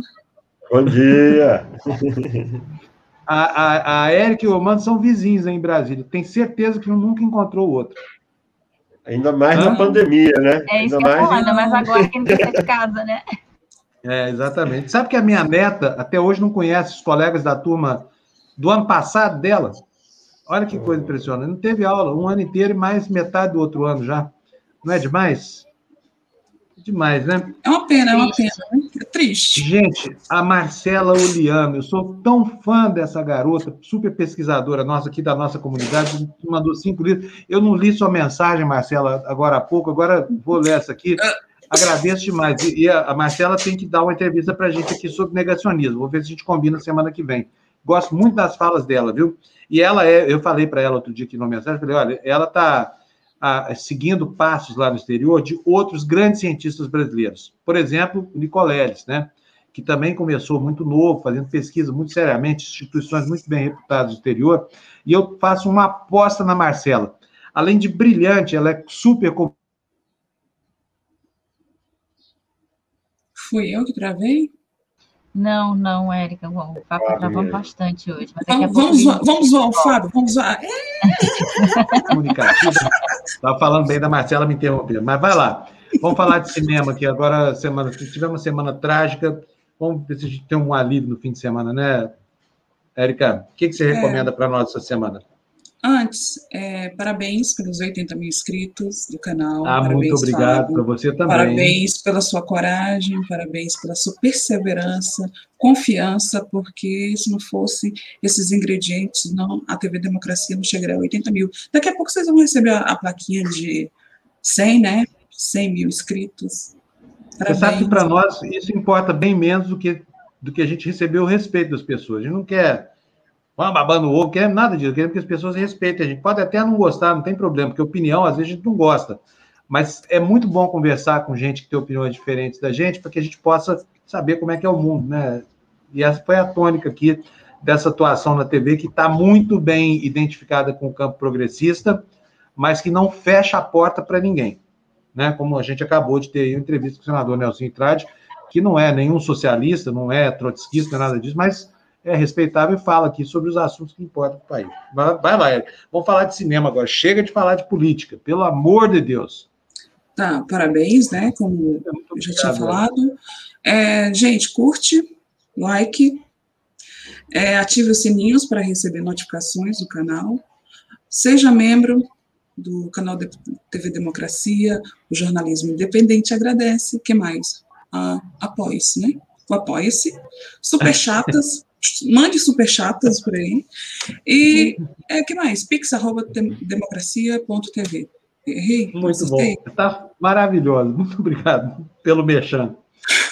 Bom dia.
A, a, a Érica e o Mano são vizinhos em Brasília. Tem certeza que nunca encontrou o outro.
Ainda mais na pandemia, né?
É isso ainda que mais... ainda mais agora que não tem de casa, né?
É, exatamente. Sabe que a minha neta até hoje não conhece os colegas da turma do ano passado dela? Olha que coisa impressionante. Não teve aula um ano inteiro e mais metade do outro ano já. Não é demais? Demais, né?
É uma pena, é uma pena. Né? Triste.
Gente, a Marcela Oliano, eu sou tão fã dessa garota, super pesquisadora nossa aqui da nossa comunidade, mandou cinco livros. Eu não li sua mensagem, Marcela, agora há pouco, agora vou ler essa aqui. Agradeço demais. E a Marcela tem que dar uma entrevista para a gente aqui sobre negacionismo. Vou ver se a gente combina semana que vem. Gosto muito das falas dela, viu? E ela é, eu falei para ela outro dia aqui no mensagem, falei, olha, ela está seguindo passos lá no exterior de outros grandes cientistas brasileiros. Por exemplo, o Nicoleles, né? que também começou muito novo, fazendo pesquisa muito seriamente, instituições muito bem reputadas no exterior, e eu faço uma aposta na Marcela. Além de brilhante, ela é super.
Fui eu que travei?
Não, não, Érica, o Fábio ah, gravamos bastante hoje.
Vamos, vamos, zoar, vamos zoar o Fábio, vamos zoar.
Estava falando bem da Marcela, me interrompendo. Mas vai lá. Vamos falar de cinema aqui. Agora, semana, tivemos uma semana trágica. Vamos ver se a gente tem um alívio no fim de semana, né, Érica? O que, que você é. recomenda para nós essa semana?
Antes, é, parabéns pelos 80 mil inscritos do canal.
Ah,
parabéns,
muito obrigado para você também.
Parabéns pela sua coragem, parabéns pela sua perseverança, confiança, porque se não fosse esses ingredientes, não, a TV Democracia não chegaria a 80 mil. Daqui a pouco vocês vão receber a, a plaquinha de 100, né? 100 mil inscritos.
Parabéns. Você sabe que para nós isso importa bem menos do que, do que a gente receber o respeito das pessoas. A gente não quer vamos babando ovo, quer nada disso, queremos que as pessoas respeitem a gente. Pode até não gostar, não tem problema, porque opinião, às vezes, a gente não gosta. Mas é muito bom conversar com gente que tem opiniões diferentes da gente, para que a gente possa saber como é que é o mundo, né? E essa foi a tônica aqui dessa atuação na TV, que está muito bem identificada com o campo progressista, mas que não fecha a porta para ninguém. Né? Como a gente acabou de ter aí uma entrevista com o senador Nelson Trade, que não é nenhum socialista, não é trotskista, nada disso, mas é respeitável e fala aqui sobre os assuntos que importam para o país. Vai, vai lá, Eric. Vamos falar de cinema agora. Chega de falar de política, pelo amor de Deus.
Tá, parabéns, né? Como é, eu já tinha falado. É, gente, curte, like, é, ative os sininhos para receber notificações do canal. Seja membro do canal de TV Democracia, o jornalismo independente agradece. O que mais? Ah, Apoie-se, né? O Apoie-se. Super chatas. mande por aí. E é que mais? pix.democracia.tv.
Errei? Muito bom. Está maravilhoso. Muito obrigado pelo mexão.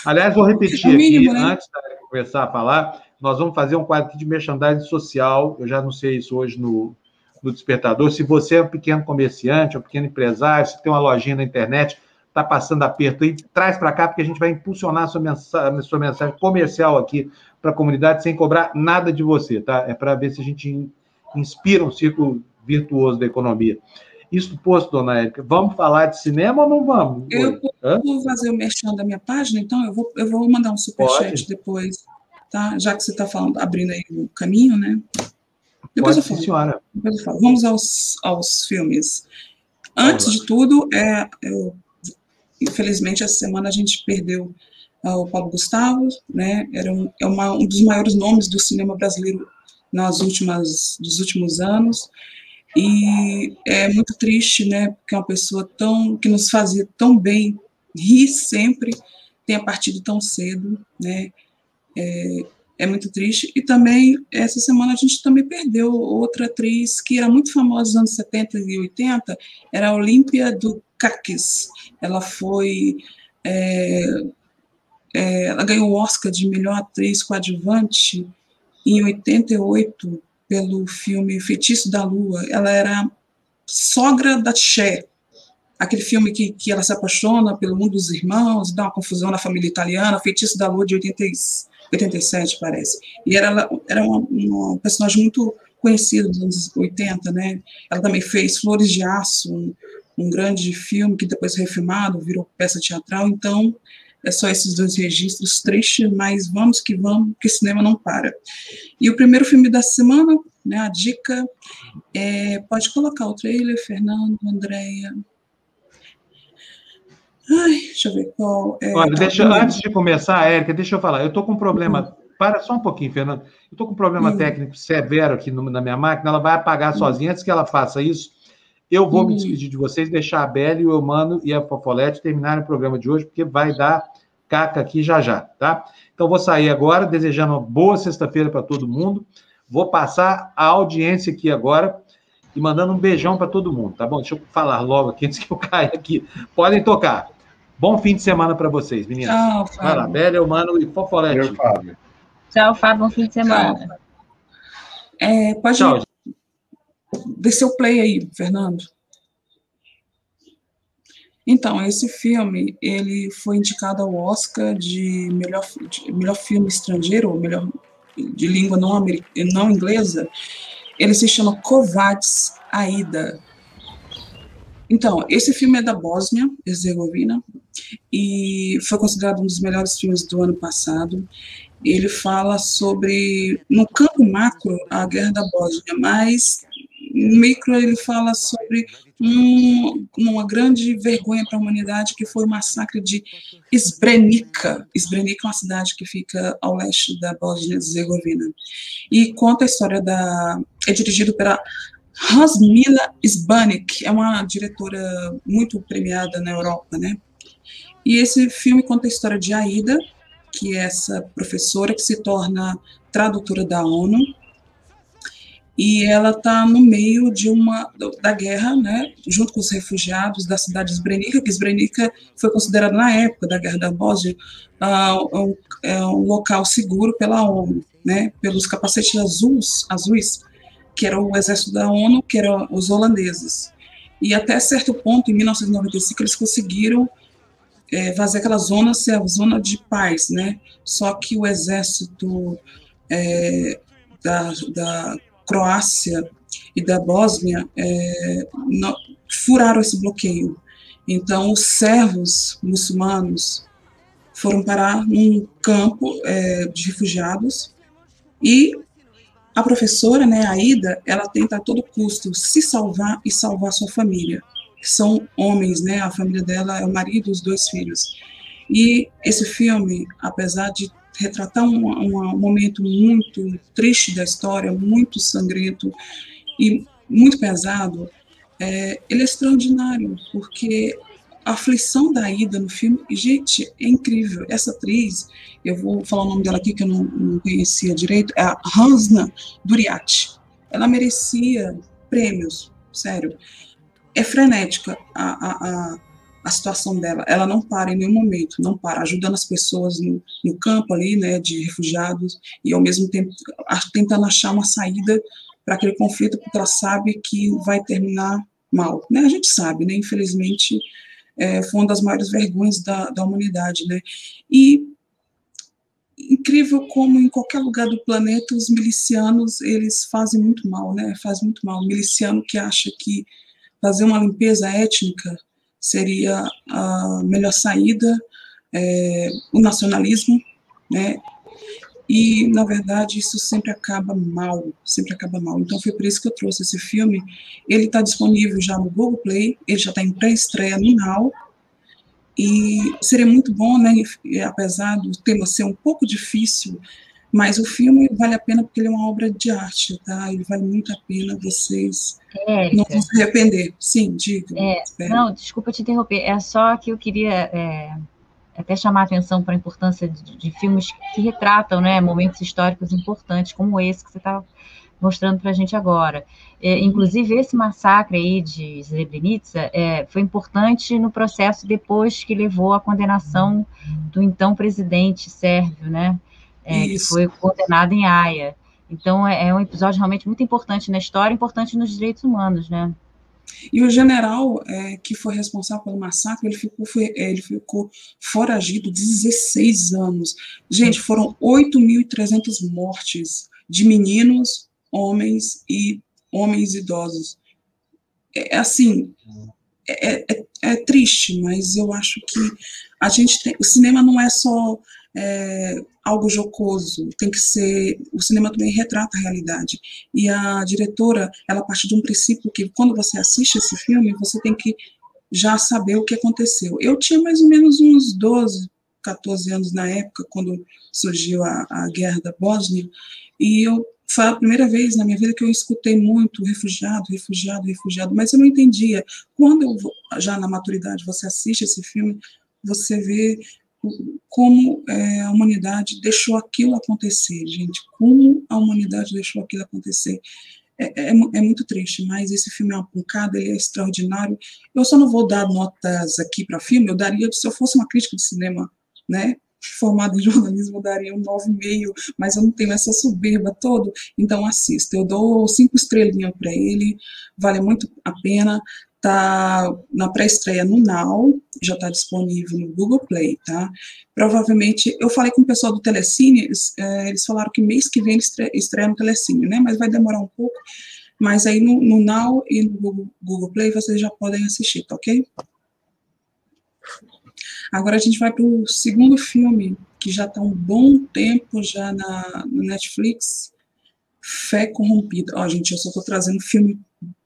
Aliás, vou repetir é mínimo, aqui, né? antes de começar a falar, nós vamos fazer um quadro aqui de merchandising social. Eu já anunciei isso hoje no, no Despertador. Se você é um pequeno comerciante, um pequeno empresário, se tem uma lojinha na internet, está passando aperto aí, traz para cá, porque a gente vai impulsionar a sua mensagem, a sua mensagem comercial aqui para a comunidade sem cobrar nada de você, tá? É para ver se a gente inspira um círculo virtuoso da economia. Isso posto, dona Érica, vamos falar de cinema ou não vamos?
Eu vou fazer o merchan da minha página, então eu vou, eu vou mandar um superchat depois, tá? Já que você está falando, abrindo aí o caminho, né?
Depois Pode, eu falo. Senhora.
Depois eu falo. Vamos aos, aos filmes. Antes de tudo, é, eu Infelizmente, essa semana a gente perdeu o Paulo Gustavo, né? Era um, é uma, um dos maiores nomes do cinema brasileiro nas últimas dos últimos anos e é muito triste, né? Porque é uma pessoa tão que nos fazia tão bem, rir sempre, tenha partido tão cedo, né? É, é muito triste. E também, essa semana, a gente também perdeu outra atriz que era muito famosa nos anos 70 e 80, era a Olímpia do Kakis. Ela foi. É, é, ela ganhou o Oscar de melhor atriz coadjuvante em 88 pelo filme Feitiço da Lua. Ela era sogra da Cher, aquele filme que, que ela se apaixona pelo mundo dos irmãos, dá uma confusão na família italiana, Feitiço da Lua de 80, 87, parece. E era, era uma, uma personagem muito conhecida dos anos 80, né? Ela também fez Flores de Aço, um, um grande filme que depois refilmado, virou peça teatral, então é só esses dois registros tristes, mas vamos que vamos, que cinema não para. E o primeiro filme da semana, né, a dica, é, pode colocar o trailer, Fernando, Andréia. Ai, deixa eu ver qual é.
Olha, deixa, antes de começar, Érica, deixa eu falar. Eu estou com um problema. Uhum. Para só um pouquinho, Fernando. Eu estou com um problema uhum. técnico severo aqui no, na minha máquina. Ela vai apagar uhum. sozinha. Antes que ela faça isso, Eu vou me despedir de vocês, deixar a Bela, o Mano e a Fofolete terminarem o programa de hoje, porque vai dar caca aqui já já, tá? Então vou sair agora, desejando uma boa sexta-feira para todo mundo. Vou passar a audiência aqui agora e mandando um beijão para todo mundo, tá bom? Deixa eu falar logo aqui antes que eu caia aqui. Podem tocar. Bom fim de semana para vocês, meninas. Tchau, Fábio. Mano e Fofolete.
Tchau, Fábio. Tchau, Fábio. Bom fim de semana.
É, pode Tchau. descer o play aí, Fernando. Então, esse filme, ele foi indicado ao Oscar de melhor, de melhor filme estrangeiro, ou melhor de língua não, não inglesa. Ele se chama Kovacs Aida. Então, esse filme é da Bósnia-Herzegovina e foi considerado um dos melhores filmes do ano passado. Ele fala sobre, no campo macro, a guerra da Bósnia, mas micro ele fala sobre um, uma grande vergonha para a humanidade, que foi o massacre de Srebrenica. Srebrenica é uma cidade que fica ao leste da Bósnia-Herzegovina. E conta a história da... é dirigido pela Rasmila Sbanik, é uma diretora muito premiada na Europa, né? E esse filme conta a história de Aida, que é essa professora que se torna tradutora da ONU, e ela está no meio de uma da guerra, né, junto com os refugiados da cidade de Srebrenica, que Srebrenica foi considerada na época da guerra da Bósnia uh, um, é um local seguro pela ONU, né, pelos capacetes azuis, azuis, que era o exército da ONU, que eram os holandeses. E até certo ponto, em 1995, eles conseguiram é, fazer aquela zona ser a zona de paz, né? Só que o exército é, da, da Croácia e da Bósnia é, não, furaram esse bloqueio. Então, os servos muçulmanos foram parar num campo é, de refugiados e a professora, né, a Ida, ela tenta a todo custo se salvar e salvar sua família, que são homens, né, a família dela é o marido e os dois filhos. E esse filme, apesar de retratar um, um, momento muito triste da história, muito sangrento e muito pesado, é, ele é extraordinário, porque a aflição da Ida no filme, gente, é incrível. Essa atriz, eu vou falar o nome dela aqui que eu não, não conhecia direito, é a Hansna Duriati. Ela merecia prêmios, sério. É frenética a, a, a a situação dela. Ela não para em nenhum momento, não para, ajudando as pessoas no, no campo ali, né, de refugiados, e ao mesmo tempo tentando achar uma saída para aquele conflito, porque ela sabe que vai terminar mal. Né? A gente sabe, né? infelizmente, é, foi uma das maiores vergonhas da, da humanidade. Né? E incrível como em qualquer lugar do planeta os milicianos eles fazem muito mal, né? Faz muito mal. O miliciano que acha que fazer uma limpeza étnica seria a melhor saída, é, o nacionalismo, né? E, na verdade, isso sempre acaba mal, sempre acaba mal. Então, foi por isso que eu trouxe esse filme. Ele está disponível já no Google Play, ele já está em pré-estreia no Now, e seria muito bom, né, apesar do tema ser um pouco difícil, mas o filme vale a pena porque ele é uma obra de arte, tá? Ele vale muito a pena vocês é, não vão se arrepender. Sim, diga.
É, não, desculpa te interromper. É só que eu queria é, até chamar a atenção para a importância de, de, filmes que retratam né, momentos históricos importantes, como esse que você está mostrando para a gente agora. É, inclusive, esse massacre aí de Srebrenica é, foi importante no processo depois que levou à condenação do então presidente sérvio, né? É, que foi condenado em Haia. Então, é, é, um episódio realmente muito importante na história, importante nos direitos humanos, né?
E o general é, que foi responsável pelo massacre, ele ficou, foi, é, ele ficou foragido 16 anos. Gente, foram 8.300 mortes de meninos, homens e homens idosos. É, é assim, é, é, é, triste, mas eu acho que a gente tem, o cinema não é só é, algo jocoso, tem que ser. O cinema também retrata a realidade. E a diretora, ela parte de um princípio que quando você assiste esse filme, você tem que já saber o que aconteceu. Eu tinha mais ou menos uns 12, 14 anos na época, quando surgiu a, a guerra da Bósnia, e eu foi a primeira vez na minha vida que eu escutei muito refugiado, refugiado, refugiado, mas eu não entendia. Quando eu, já na maturidade, você assiste esse filme, você vê como é, a humanidade deixou aquilo acontecer, gente. Como a humanidade deixou aquilo acontecer. É, é, é, muito triste, mas esse filme é uma pancada, ele é extraordinário. Eu só não vou dar notas aqui para filme, eu daria, se eu fosse uma crítica de cinema, né, formada em jornalismo, eu daria um 9,5, mas eu não tenho essa soberba toda, então assista. Eu dou cinco estrelinhas para ele, vale muito a pena. Tá na pré-estreia no Now, já está disponível no Google Play, tá? Provavelmente, eu falei com o pessoal do Telecine, eles, é, eles falaram que mês que vem estreia, estreia no Telecine, né? Mas vai demorar um pouco. Mas aí no, no Now e no Google, Google Play vocês já podem assistir, tá ok? Agora a gente vai para o segundo filme, que já está um bom tempo já na, na Netflix, Fé Corrompida. Ó, gente, eu só estou trazendo filme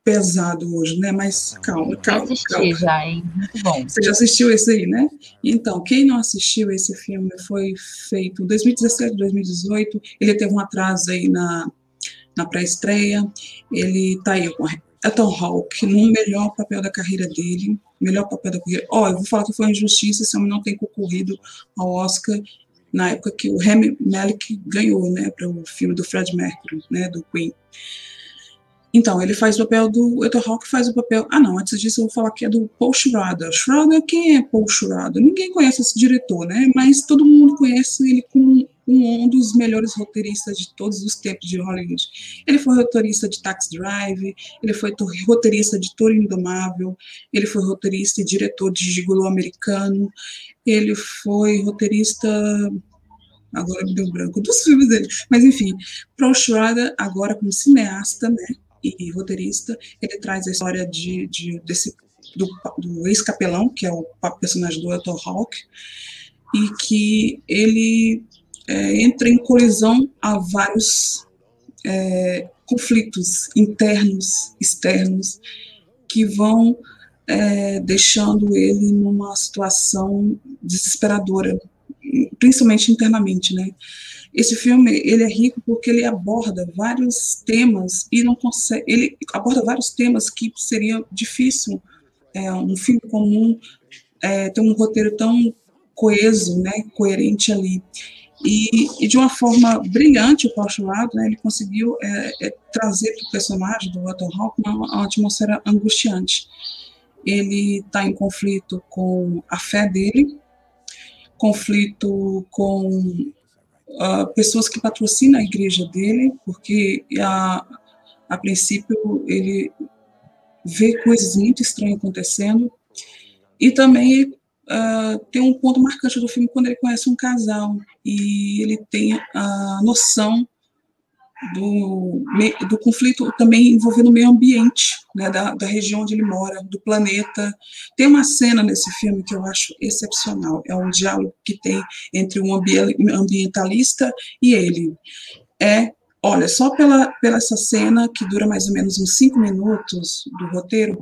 pesado hoje, né? Mas calma, calma.
Eu assisti calma. já, hein? Muito bom.
Você já assistiu esse aí, né? Então, quem não assistiu esse filme foi feito em 2017, 2018. Ele teve um atraso aí na, na pré-estreia. Ele tá aí com Ethan Hawke no melhor papel da carreira dele melhor papel da carreira. Ó, oh, eu vou falar que foi injustiça se homem não tem concorrido ao Oscar na época que o Remy Malek ganhou, né, para o filme do Fred Mercury, né, do Queen. Então, ele faz o papel do. Ethan Hawke faz o papel. Ah, não, antes disso eu vou falar que é do Paul Schrader. Schrader, quem é Paul Schrader? Ninguém conhece esse diretor, né? Mas todo mundo conhece ele como um dos melhores roteiristas de todos os tempos de Hollywood. Ele foi roteirista de Taxi Drive, ele foi roteirista de Toro Indomável, ele foi roteirista e diretor de Gigolo Americano, ele foi roteirista agora me deu branco dos filmes dele, mas enfim, Paul Schrader agora como cineasta, né? E roteirista, ele traz a história de, de desse, do, do ex-capelão, que é o personagem do Elton Hawke, e que ele é, entra em colisão a vários é, conflitos internos, externos, que vão é, deixando ele numa situação desesperadora, principalmente internamente, né? Esse filme ele é rico porque ele aborda vários temas e não consegue. Ele aborda vários temas que seria difícil é, um filme comum é, ter um roteiro tão coeso, né, coerente ali. E, e de uma forma brilhante, o Schwartz, né, ele conseguiu é, é, trazer para o personagem do Walter Hawk uma, uma atmosfera angustiante. Ele está em conflito com a fé dele, conflito com uh, pessoas que patrocinam a igreja dele, porque a, a princípio ele vê coisas muito estranhas acontecendo. E também uh, tem um ponto marcante do filme quando ele conhece um casal e ele tem a noção do, do conflito também envolvendo o meio ambiente, né, da, da região onde ele mora, do planeta. Tem uma cena nesse filme que eu acho excepcional, é um diálogo que tem entre um ambientalista e ele. É, olha, só pela, pela essa cena, que dura mais ou menos uns cinco minutos do roteiro,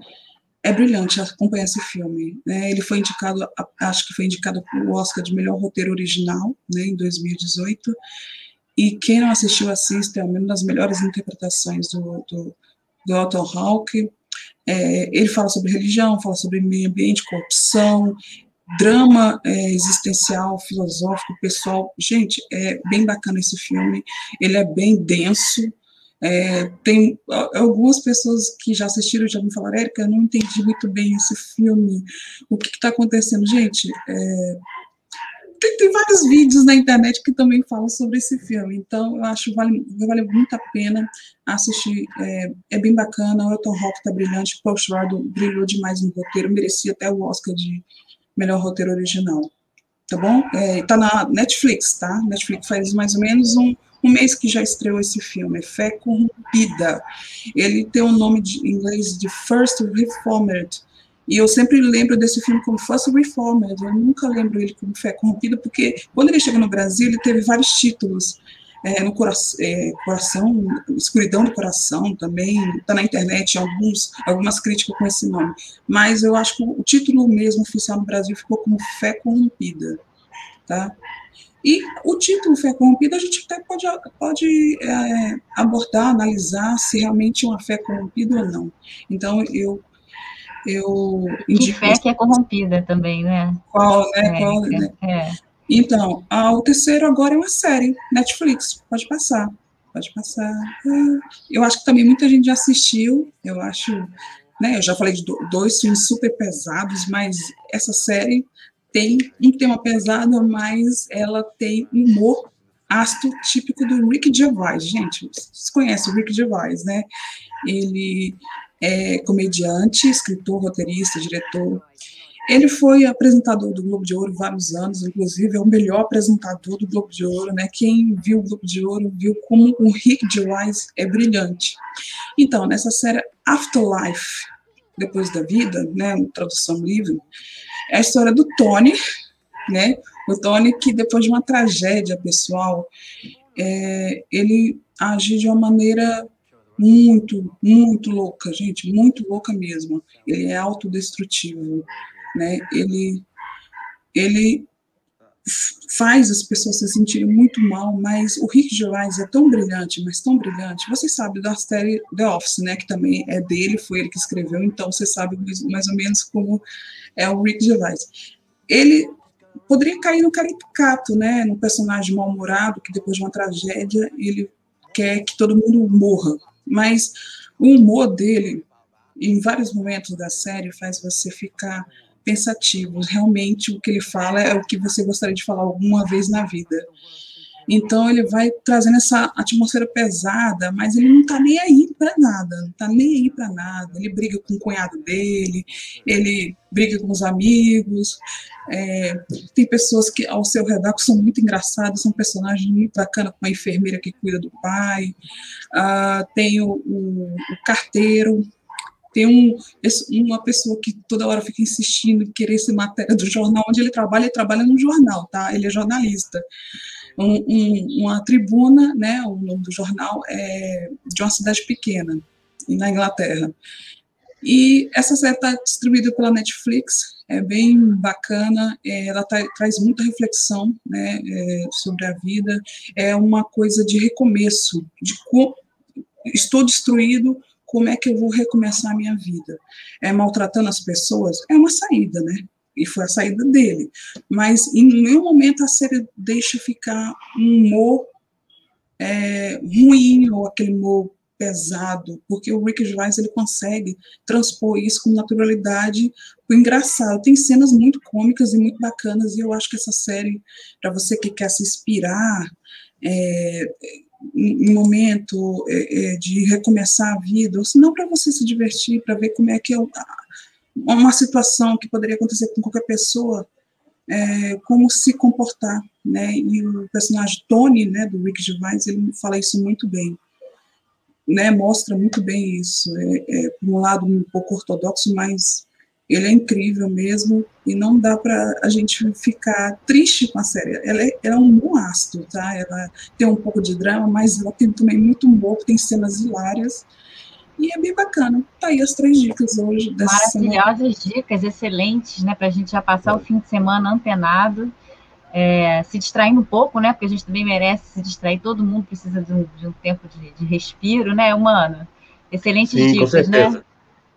é brilhante acompanhar esse filme. Né? Ele foi indicado, acho que foi indicado para o Oscar de melhor roteiro original, né, em 2018, e quem não assistiu, assista, é uma das melhores interpretações do, do, do Hawke. É, ele fala sobre religião, fala sobre meio ambiente, corrupção, drama é, existencial, filosófico, pessoal. Gente, é bem bacana esse filme, ele é bem denso. É, tem algumas pessoas que já assistiram já me falaram, Érica, eu não entendi muito bem esse filme, o que está acontecendo? Gente, é, tem, tem, vários vídeos na internet que também falam sobre esse filme, então eu acho que vale, vale muito a pena assistir, é, é bem bacana, o Elton Rock tá brilhante, Paul Schrader brilhou demais no roteiro, merecia até o Oscar de melhor roteiro original, tá bom? É, tá na Netflix, tá? Netflix faz mais ou menos um, um mês que já estreou esse filme, Fé Corrompida. Ele tem o um nome de, em inglês de First Reformed, e eu sempre lembro desse filme como First Reformed, eu nunca lembro ele como Fé Corrompida, porque quando ele chegou no Brasil, ele teve vários títulos. É, no coração, é, coração, Escuridão do Coração também, está na internet alguns, algumas críticas com esse nome. Mas eu acho que o título mesmo oficial no Brasil ficou como Fé Corrompida. Tá? E o título Fé Corrompida, a gente até pode, pode é, abordar, analisar se realmente é uma fé corrompida ou não. Então, eu. Eu
e fé que é corrompida também, né?
Qual, né? É, qual, né? É. Então, a, o terceiro agora é uma série, Netflix, pode passar. Pode passar. Eu acho que também muita gente já assistiu, eu acho. Né, eu já falei de dois filmes super pesados, mas essa série tem um tema pesado, mas ela tem humor ácido típico do Rick Gervais. Gente, vocês conhecem o Rick Gervais, né? Ele é comediante, escritor, roteirista, diretor. Ele foi apresentador do Globo de Ouro vários anos, inclusive é o melhor apresentador do Globo de Ouro, né? Quem viu o Globo de Ouro viu como o Rick Gervais é brilhante. Então, nessa série Afterlife, depois da vida, né, tradução livre, é a história do Tony, né? O Tony que depois de uma tragédia pessoal, é, ele age de uma maneira muito, muito louca, gente, muito louca mesmo. Ele é autodestrutivo, né? Ele, ele faz as pessoas se sentirem muito mal, mas o Rick Gervais é tão brilhante, mas tão brilhante. Você sabe da série The Office, né, que também é dele, foi ele que escreveu, então você sabe mais ou menos como é o Rick Gervais. Ele poderia cair no caricato, né, no personagem mal-humorado, que depois de uma tragédia ele quer que todo mundo morra, mas o humor dele, em vários momentos da série, faz você ficar pensativo. Realmente o que ele fala é o que você gostaria de falar alguma vez na vida. Então ele vai trazendo essa atmosfera pesada, mas ele não está nem aí para nada, não está nem aí para nada. Ele briga com o cunhado dele, ele briga com os amigos. É, tem pessoas que ao seu redor que são muito engraçadas, são personagens muito bacanas, com a enfermeira que cuida do pai. Ah, tem o, o, o carteiro, tem um, uma pessoa que toda hora fica insistindo em querer ser matéria do jornal onde ele trabalha, ele trabalha no jornal, tá? Ele é jornalista. Um, um, uma tribuna, né, o nome do jornal é de uma cidade pequena, na Inglaterra. E essa série está distribuída pela Netflix, é bem bacana, é, ela tá, traz muita reflexão né, é, sobre a vida, é uma coisa de recomeço, de como estou destruído, como é que eu vou recomeçar a minha vida? É maltratando as pessoas? É uma saída, né? E foi a saída dele. Mas em nenhum momento a série deixa ficar um humor é, ruim ou aquele humor pesado, porque o Rick Gervais ele consegue transpor isso com naturalidade, o engraçado. Tem cenas muito cômicas e muito bacanas, e eu acho que essa série, para você que quer se inspirar, é, um momento é, é, de recomeçar a vida, ou se não para você se divertir, para ver como é que é uma situação que poderia acontecer com qualquer pessoa, é, como se comportar, né? E o personagem Tony, né, do Rick Gervais, ele fala isso muito bem, né? Mostra muito bem isso. É, é por um lado um pouco ortodoxo, mas ele é incrível mesmo e não dá para a gente ficar triste com a série. Ela é, ela é um bom ácido, tá? Ela tem um pouco de drama, mas ela tem também muito humor, tem cenas hilárias e é bem bacana. Tá aí as três dicas hoje
dessa Maravilhosas semana. dicas, excelentes, né? Para a gente já passar o fim de semana antenado, é, se distraindo um pouco, né? Porque a gente também merece se distrair. Todo mundo precisa de um, de um tempo de, de, respiro, né, humano? Excelentes Sim, dicas, né?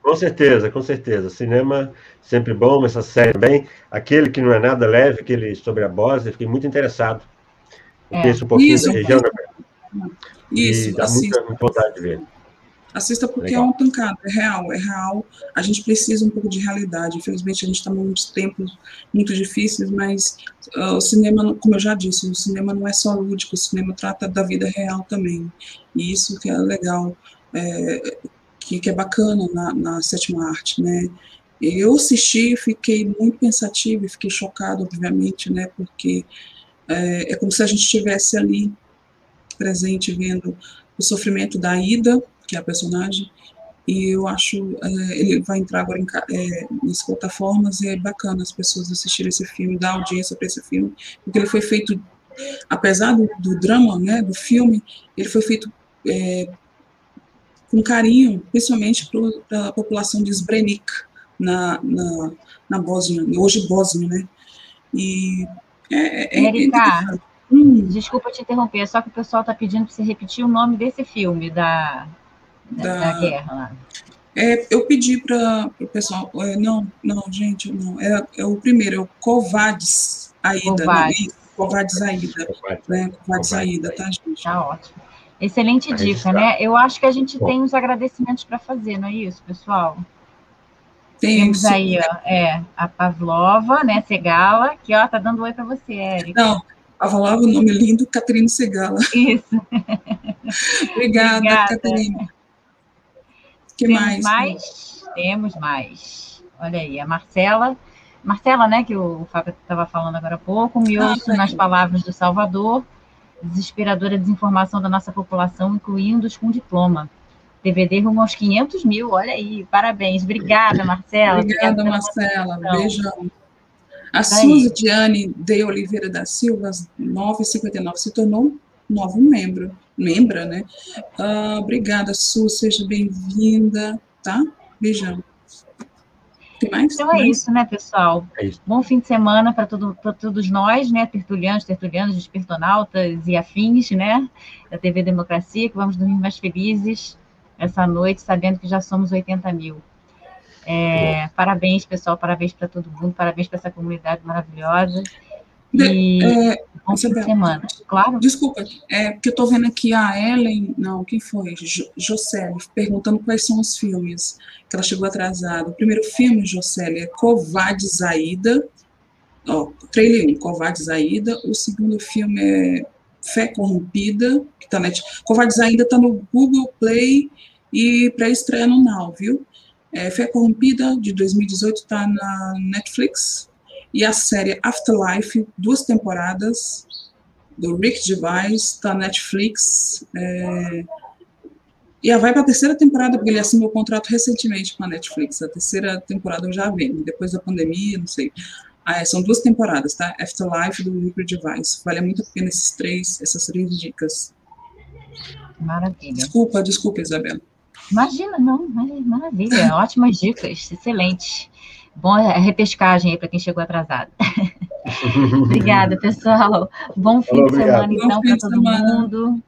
Com certeza, com certeza. Cinema sempre bom, essa série também. Aquele que não é nada leve, aquele sobre a Bósnia, fiquei muito interessado. Eu é. penso um pouquinho isso, da região, né?
Isso,
e dá muita, muita vontade de ver.
Assista porque Legal. é um pancada, é real, é real. A gente precisa um pouco de realidade. Infelizmente, a gente está num tempos muito difíceis, mas uh, o cinema, como eu já disse, o cinema não é só lúdico, o cinema trata da vida real também. E isso que é legal. É, que, que é bacana na, na sétima arte, né? Eu assisti, fiquei muito pensativa e fiquei chocada, obviamente, né? Porque é, é como se a gente estivesse ali presente vendo o sofrimento da Ida, que é a personagem, e eu acho é, ele vai entrar agora em, é, nas plataformas e é bacana as pessoas assistirem esse filme, dar audiência para esse filme, porque ele foi feito, apesar do, do drama, né, do filme, ele foi feito é, com carinho, principalmente para a população de Srebrenik, na, na, na Bósnia, hoje Bósnia, né? E
é, é, é Hum. Desculpa te interromper, só que o pessoal está pedindo para você repetir o nome desse filme da, da, guerra lá.
É, eu pedi para o pessoal, é, não, não, gente, não, é, é o primeiro, é o Covades Aida, Covades, Covades Aida, né, Covades Aida, tá, gente?
Tá ótimo. Excelente dica, né? Eu acho que a gente Bom. tem os agradecimentos para fazer, não é isso, pessoal? Tem, Temos sim. aí, ó, é, a Pavlova, né, Segala, que, ó, tá dando oi para você, Érica.
Não, Pavlova, o nome lindo, Catarina Segala.
Isso.
Obrigada, Obrigada, Catarina. Que
Temos
mais?
mais? Temos mais. Olha aí, a Marcela, Marcela, né, que o Fábio estava falando agora há pouco, me ah, ouço nas palavras do Salvador, desesperadora desinformação da nossa população, incluindo os com diploma. DVD rumo aos 500 mil, olha aí, parabéns. Obrigada, Marcela.
Obrigada, Marcela. Beijão. A Suzy Diane de Oliveira da Silva, 959, se tornou novo membro, membra, né? Uh, obrigada, Su, seja bem-vinda, tá? Beijão.
Tem mais? Então é isso, né, pessoal? É isso. Bom fim de semana para todo, todos nós, né, tertulianos, tertulianos, despertonautas e afins, né, da TV Democracia, que vamos dormir mais felizes essa noite, sabendo que já somos 80 mil. É, parabéns, pessoal, parabéns para todo mundo, parabéns para essa comunidade maravilhosa. E é, de semana, claro.
Desculpa, é porque eu estou vendo aqui a Ellen, não, quem foi? Jocely, perguntando quais são os filmes, que ela chegou atrasada. O primeiro filme, Jocely, é Covades Aida, ó, trailer 1, Covades Aida. O segundo filme é Fé Corrompida, que tá net. Covades Aida está no Google Play e pré-estreia no Now, viu? É, Fé Corrompida, de 2018, está na Netflix, e a série Afterlife, duas temporadas, do Rick Gervais, está na Netflix. É, e vai para a terceira temporada, porque ele assinou o contrato recentemente com a Netflix. A terceira temporada eu já vem, depois da pandemia, não sei. Ah, é, são duas temporadas, tá? Afterlife do Rick Gervais. Vale muito a pena esses três, essas três dicas.
Maravilha.
Desculpa, desculpa, Isabela.
Imagina, não, maravilha. Ótimas dicas, excelente. Bom é repescagem aí para quem chegou atrasado. Obrigada, pessoal. Bom fim de semana, então, para todo semana. mundo.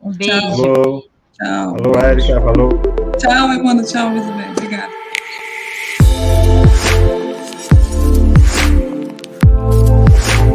Um beijo.
Tchau. Tchau. Falou, Érica. Falou.
Tchau, mano. Tchau, Isabel. Obrigada.